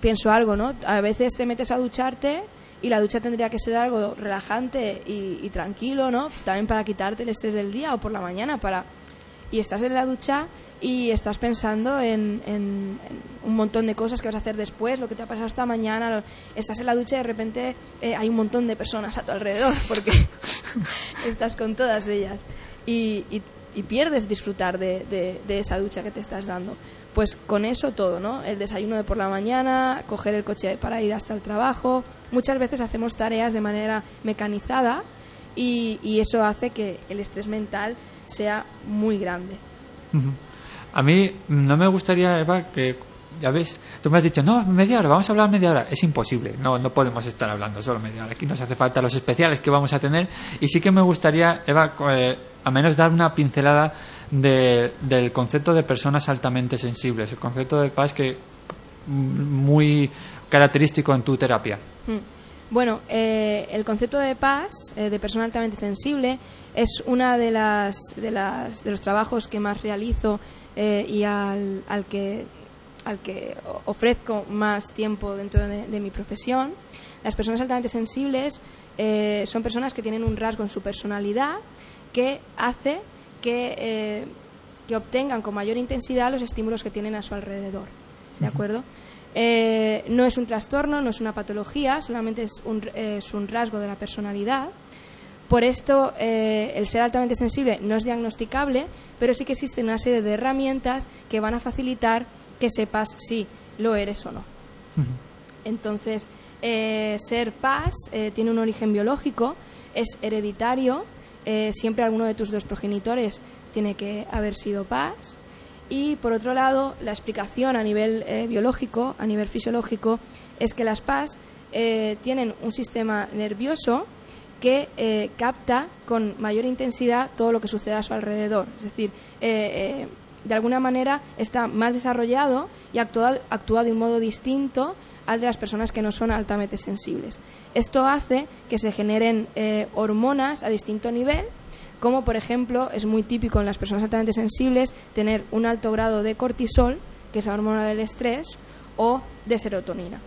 pienso algo, ¿no? A veces te metes a ducharte y la ducha tendría que ser algo relajante y, tranquilo, ¿no? También para quitarte el estrés del día o por la mañana para y estás en la ducha y estás pensando en, en- un montón de cosas que vas a hacer después, lo que te ha pasado esta mañana, lo- estás en la ducha y de repente eh, hay un montón de personas a tu alrededor porque estás con todas ellas y, y- pierdes disfrutar de esa ducha que te estás dando. Pues con eso todo, ¿no? El desayuno de por la mañana, coger el coche para ir hasta el trabajo. Muchas veces hacemos tareas de manera mecanizada y, y eso hace que el estrés mental sea muy grande. A mí no me gustaría, Eva, que, ya ves, tú me has dicho, no, media hora, vamos a hablar media hora. Es imposible, no, no podemos estar hablando solo media hora. Aquí nos hace falta los especiales que vamos a tener. Y sí que me gustaría, Eva, eh, a menos dar una pincelada de- del concepto de personas altamente sensibles, el concepto de paz que mm, muy característico en tu terapia. Mm. Bueno, eh, el concepto de paz, eh, de persona altamente sensible, es una de las de, las, de los trabajos que más realizo eh, y al, al que al que ofrezco más tiempo dentro de, mi profesión. Las personas altamente sensibles son personas que tienen un rasgo en su personalidad que hace que, eh, que obtengan con mayor intensidad los estímulos que tienen a su alrededor. ¿De acuerdo? Eh, no es un trastorno, no es una patología, solamente es un, es un rasgo de la personalidad. Por esto, eh, el ser altamente sensible no es diagnosticable, pero sí que existen una serie de herramientas que van a facilitar que sepas si lo eres o no. Entonces, eh, ser paz eh, tiene un origen biológico, es hereditario, eh, siempre alguno de tus dos progenitores tiene que haber sido paz. Y por otro lado, la explicación a nivel eh, biológico, a nivel fisiológico, es que las PAS eh, tienen un sistema nervioso que capta con mayor intensidad todo lo que sucede a su alrededor. Es decir, de alguna manera está más desarrollado y actúa, actúa de un modo distinto al de las personas que no son altamente sensibles. Esto hace que se generen eh, hormonas a distinto nivel, como por ejemplo es muy típico en las personas altamente sensibles tener un alto grado de cortisol, que es la hormona del estrés, o de serotonina.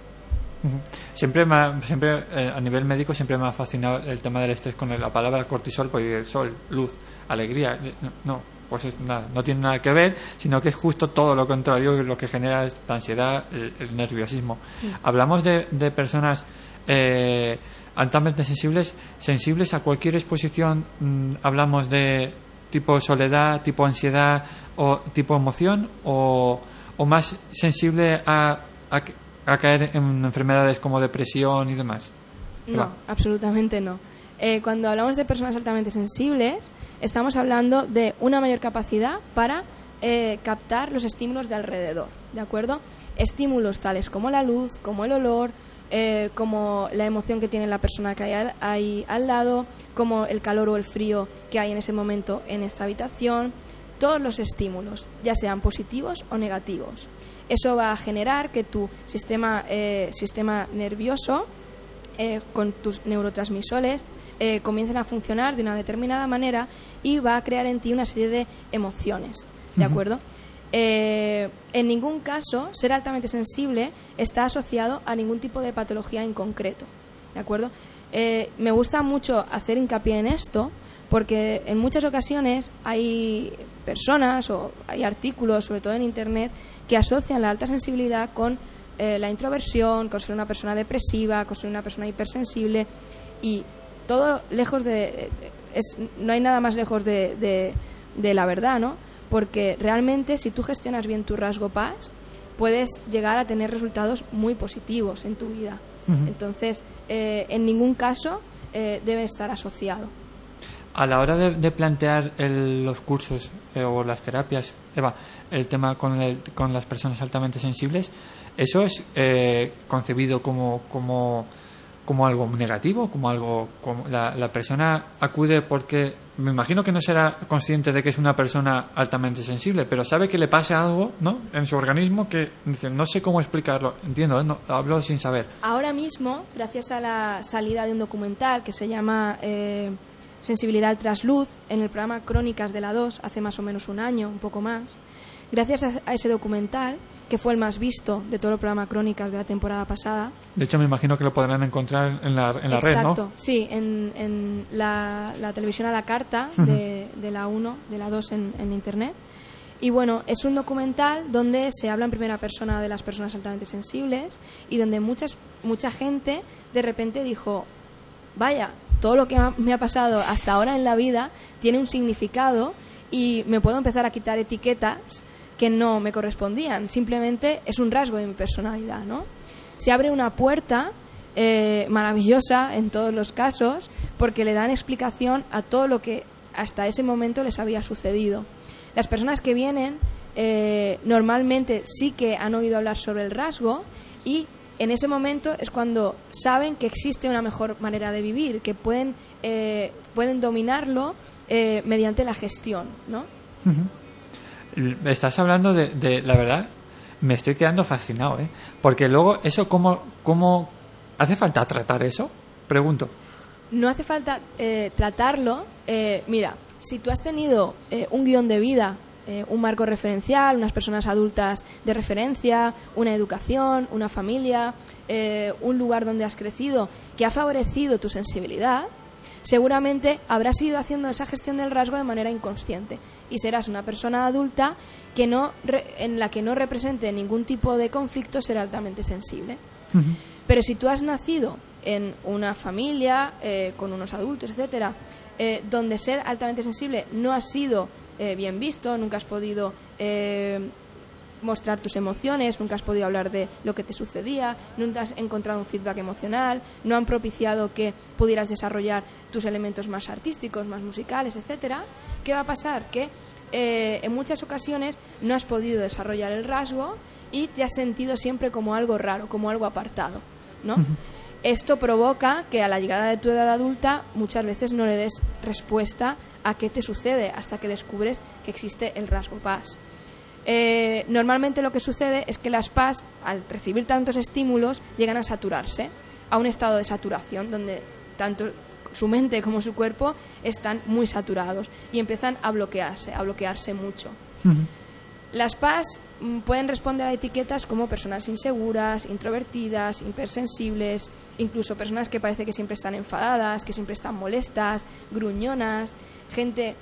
Siempre, me ha- siempre eh, a nivel médico siempre me ha fascinado el tema del estrés con la palabra cortisol, porque el sol, luz, alegría, eh, no, pues es nada, no tiene nada que ver, sino que es justo todo lo contrario, lo que genera es la ansiedad, el, el nerviosismo. Hablamos de, de personas eh, altamente sensibles, sensibles a cualquier exposición, mm, hablamos de tipo soledad, tipo ansiedad o tipo emoción, o, o más sensible a, a, a caer en enfermedades como depresión y demás. No, Va. absolutamente no. Eh, cuando hablamos de personas altamente sensibles, estamos hablando de una mayor capacidad para eh, captar los estímulos de alrededor, ¿de acuerdo? Estímulos tales como la luz, como el olor, eh, como la emoción que tiene la persona que hay al, lado, como el calor o el frío que hay en ese momento en esta habitación, todos los estímulos, ya sean positivos o negativos. Eso va a generar que tu sistema, eh, sistema nervioso eh, con tus neurotransmisores eh, comiencen a funcionar de una determinada manera y va a crear en ti una serie de emociones, ¿de acuerdo? Eh, en ningún caso, ser altamente sensible está asociado a ningún tipo de patología en concreto, ¿de acuerdo? Eh, me gusta mucho hacer hincapié en esto porque en muchas ocasiones hay personas o hay artículos, sobre todo en Internet, que asocian la alta sensibilidad con eh, la introversión, con ser una persona depresiva, con ser una persona hipersensible y todo lejos de... Es, no hay nada más lejos de, de- de la verdad, ¿no? Porque realmente si tú gestionas bien tu rasgo paz, puedes llegar a tener resultados muy positivos en tu vida. Entonces, eh, en ningún caso eh, debe estar asociado. A la hora de, de plantear el- los cursos eh, o las terapias, Eva, el tema con, el- con las personas altamente sensibles, ¿eso es eh, concebido como, como, como algo negativo? como algo como la, persona acude porque me imagino que no será consciente de que es una persona altamente sensible, pero sabe que le pasa algo ¿no? en su organismo que dice, no sé cómo explicarlo, entiendo, ¿eh? Hablo sin saber. Ahora mismo, gracias a la salida de un documental que se llama eh, Sensibilidad tras luz, en el programa Crónicas de la 2, hace más o menos un año, un poco más, gracias a, a ese documental, que fue el más visto de todo el programa Crónicas de la temporada pasada, De hecho, me imagino que lo podrán encontrar en la, en la red, Exacto, ¿no? sí, en, en la, la televisión a la carta de, de la 1, de la 2 en, en Internet. Y bueno, es un documental donde se habla en primera persona de las personas altamente sensibles y donde muchas, mucha gente de repente dijo, vaya, todo lo que me ha pasado hasta ahora en la vida tiene un significado y me puedo empezar a quitar etiquetas que no me correspondían. Simplemente es un rasgo de mi personalidad, ¿no? Se abre una puerta eh, maravillosa en todos los casos porque le dan explicación a todo lo que hasta ese momento les había sucedido. Las personas que vienen eh, normalmente sí que han oído hablar sobre el rasgo y en ese momento es cuando saben que existe una mejor manera de vivir, que pueden, eh, pueden dominarlo eh, mediante la gestión, ¿no? Estás hablando de, de- la verdad, me estoy quedando fascinado, ¿eh? Porque luego, eso, ¿cómo, cómo hace falta tratar eso? Pregunto. No hace falta eh, tratarlo. eh, mira, si tú has tenido eh, un guion de vida, eh, un marco referencial, unas personas adultas de referencia, una educación, una familia, eh, un lugar donde has crecido que ha favorecido tu sensibilidad, seguramente habrás ido haciendo esa gestión del rasgo de manera inconsciente y serás una persona adulta que no re- en la que no represente ningún tipo de conflicto ser altamente sensible. Pero si tú has nacido en una familia eh, con unos adultos, etcétera, eh, donde ser altamente sensible no ha sido eh, bien visto, nunca has podido eh, mostrar tus emociones, nunca has podido hablar de lo que te sucedía, nunca has encontrado un feedback emocional, no han propiciado que pudieras desarrollar tus elementos más artísticos, más musicales, etcétera, ¿qué va a pasar? Que eh, en muchas ocasiones no has podido desarrollar el rasgo y te has sentido siempre como algo raro, como algo apartado, ¿no? Esto provoca que a la llegada de tu edad adulta muchas veces no le des respuesta a qué te sucede hasta que descubres que existe el rasgo paz. Eh, normalmente lo que sucede es que las PAS, al recibir tantos estímulos, llegan a saturarse, a un estado de saturación donde tanto su mente como su cuerpo están muy saturados y empiezan a bloquearse, a bloquearse mucho. Las PAS mm, pueden responder a etiquetas como personas inseguras, introvertidas, hipersensibles, incluso personas que parece que siempre están enfadadas, que siempre están molestas, gruñonas, gente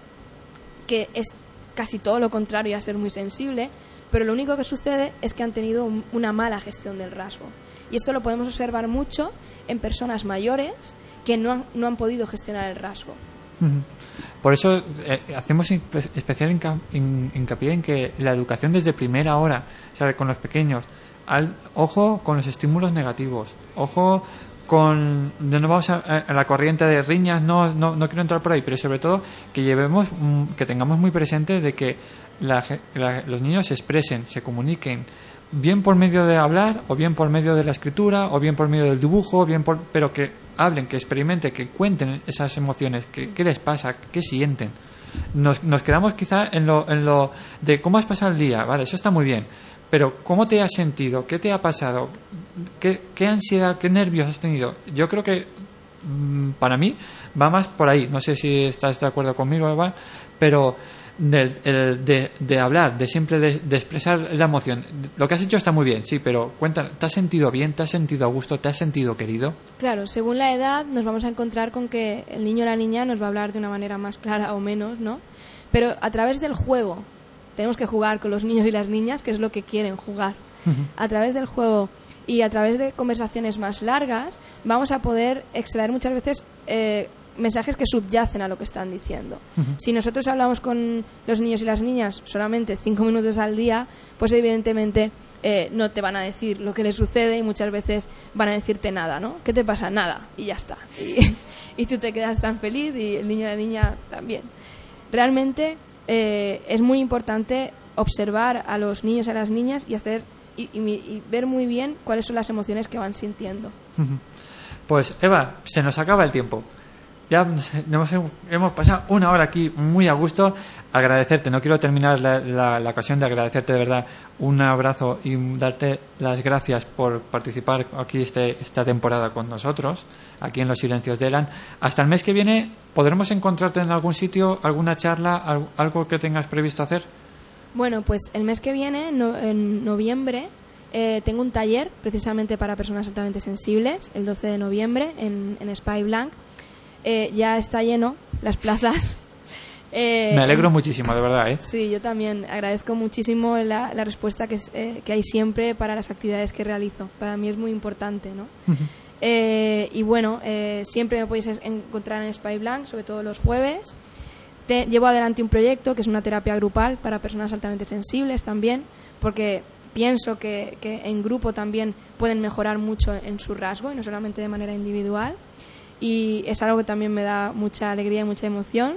que es casi todo lo contrario a ser muy sensible, pero lo único que sucede es que han tenido un- una mala gestión del rasgo. Y esto lo podemos observar mucho en personas mayores que no han, no han podido gestionar el rasgo. Por eso eh, hacemos especial hinca- hin- hincapié en que la educación desde primera hora, o sea, con los pequeños, al, ojo con los estímulos negativos, ojo con no vamos a, a la corriente de riñas, no, no, no quiero entrar por ahí, pero sobre todo que llevemos, mm, que tengamos muy presente de que la los niños se expresen, se comuniquen, bien por medio de hablar, o bien por medio de la escritura, o bien por medio del dibujo, bien por, pero que hablen, que experimenten, que cuenten esas emociones, que, qué les pasa, qué sienten. Nos, nos quedamos quizá en lo, en lo de cómo has pasado el día, vale, eso está muy bien, pero ¿cómo te has sentido? ¿Qué te ha pasado? ¿Qué, ansiedad, qué nervios has tenido? Yo creo que mm, para mí va más por ahí. No sé si estás de acuerdo conmigo, Eva, pero de, hablar, de siempre de, de expresar la emoción. Lo que has hecho está muy bien, sí, pero cuenta, ¿te has sentido bien? ¿Te has sentido a gusto? ¿Te has sentido querido? Claro, según la edad nos vamos a encontrar con que el niño o la niña nos va a hablar de una manera más clara o menos, ¿no? Pero a través del juego, tenemos que jugar con los niños y las niñas, que es lo que quieren jugar. A través del juego y a través de conversaciones más largas, vamos a poder extraer muchas veces eh, mensajes que subyacen a lo que están diciendo. Si nosotros hablamos con los niños y las niñas solamente cinco minutos al día, pues evidentemente eh, no te van a decir lo que les sucede y muchas veces van a decirte nada, ¿no? ¿Qué te pasa? Nada. Y ya está. Y, y tú te quedas tan feliz y el niño y la niña también. Realmente eh, es muy importante observar a los niños y a las niñas y hacer y, y ver muy bien cuáles son las emociones que van sintiendo. Pues Eva, se nos acaba el tiempo. Ya hemos, hemos pasado una hora aquí muy a gusto. Agradecerte, no quiero terminar la, ocasión de agradecerte de verdad un abrazo y darte las gracias por participar aquí este, esta temporada con nosotros, aquí en Los Silencios de Elan. Hasta el mes que viene, ¿podremos encontrarte en algún sitio, alguna charla, al- algo que tengas previsto hacer? Bueno, pues el mes que viene, en noviembre, eh, tengo un taller precisamente para personas altamente sensibles, el 12 de noviembre, en, en Spy Blanc. Eh, ya está lleno las plazas. Eh, Me alegro muchísimo, de verdad, ¿eh? Sí, yo también agradezco muchísimo la, la respuesta que, es- eh, que hay siempre para las actividades que realizo. Para mí es muy importante, ¿no? Eh, y bueno, eh, siempre me podéis encontrar en Spy Blanc, sobre todo los jueves. Te- llevo adelante un proyecto que es una terapia grupal para personas altamente sensibles también, porque pienso que, que en grupo también pueden mejorar mucho en su rasgo y no solamente de manera individual. Y es algo que también me da mucha alegría y mucha emoción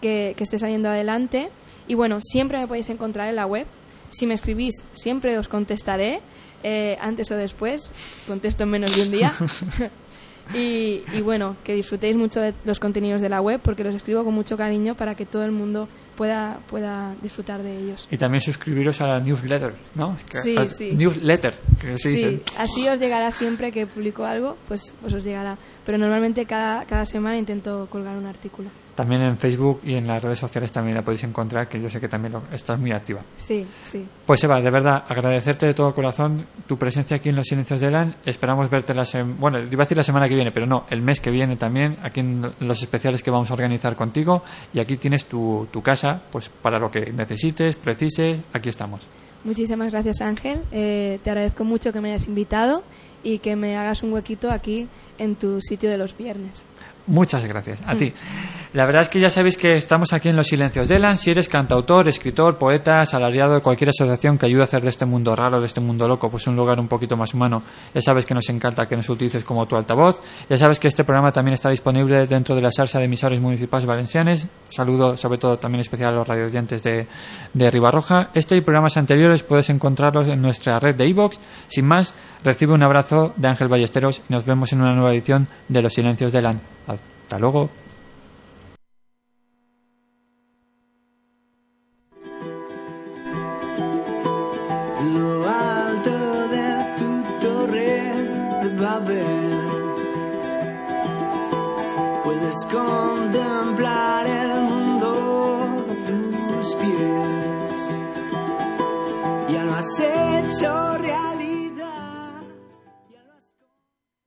que, que esté saliendo adelante. Y bueno, siempre me podéis encontrar en la web. Si me escribís, siempre os contestaré, eh, antes o después. Contesto en menos de un día. y, y bueno, que disfrutéis mucho de los contenidos de la web, porque los escribo con mucho cariño para que todo el mundo pueda, pueda disfrutar de ellos. Y también suscribiros a la newsletter, ¿no? Sí, a- sí. Newsletter, que se dice. Sí, así os llegará siempre que publico algo, pues, pues os llegará. Pero normalmente cada, cada semana intento colgar un artículo. También en Facebook y en las redes sociales también la podéis encontrar, que yo sé que también lo- estás muy activa. Sí, sí. Pues Eva, de verdad, agradecerte de todo corazón tu presencia aquí en Los Silencios de Elan. Esperamos verte la semana, bueno, iba a decir la semana que viene, pero no, el mes que viene también, aquí en los especiales que vamos a organizar contigo. Y aquí tienes tu, tu casa, pues para lo que necesites, precises, aquí estamos. Muchísimas gracias Ángel, Eh, te agradezco mucho que me hayas invitado y que me hagas un huequito aquí en tu sitio de los viernes. Muchas gracias. A ti. La verdad es que ya sabéis que estamos aquí en Los Silencios de Elan. Si eres cantautor, escritor, poeta, asalariado de cualquier asociación que ayude a hacer de este mundo raro, de este mundo loco, pues un lugar un poquito más humano, ya sabes que nos encanta que nos utilices como tu altavoz. Ya sabes que este programa también está disponible dentro de la salsa de emisores municipales valencianes. Saludo sobre todo también especial a los radioyentes de, de Ribarroja. Este y programas anteriores puedes encontrarlos en nuestra red de iVoox. Sin más, Recibe un abrazo de Ángel Ballesteros y nos vemos en una nueva edición de Los Silencios de LAN. Hasta luego. Lo alto de tu torre de Babel puedes contemplar el mundo a tus pies. Ya lo has hecho real.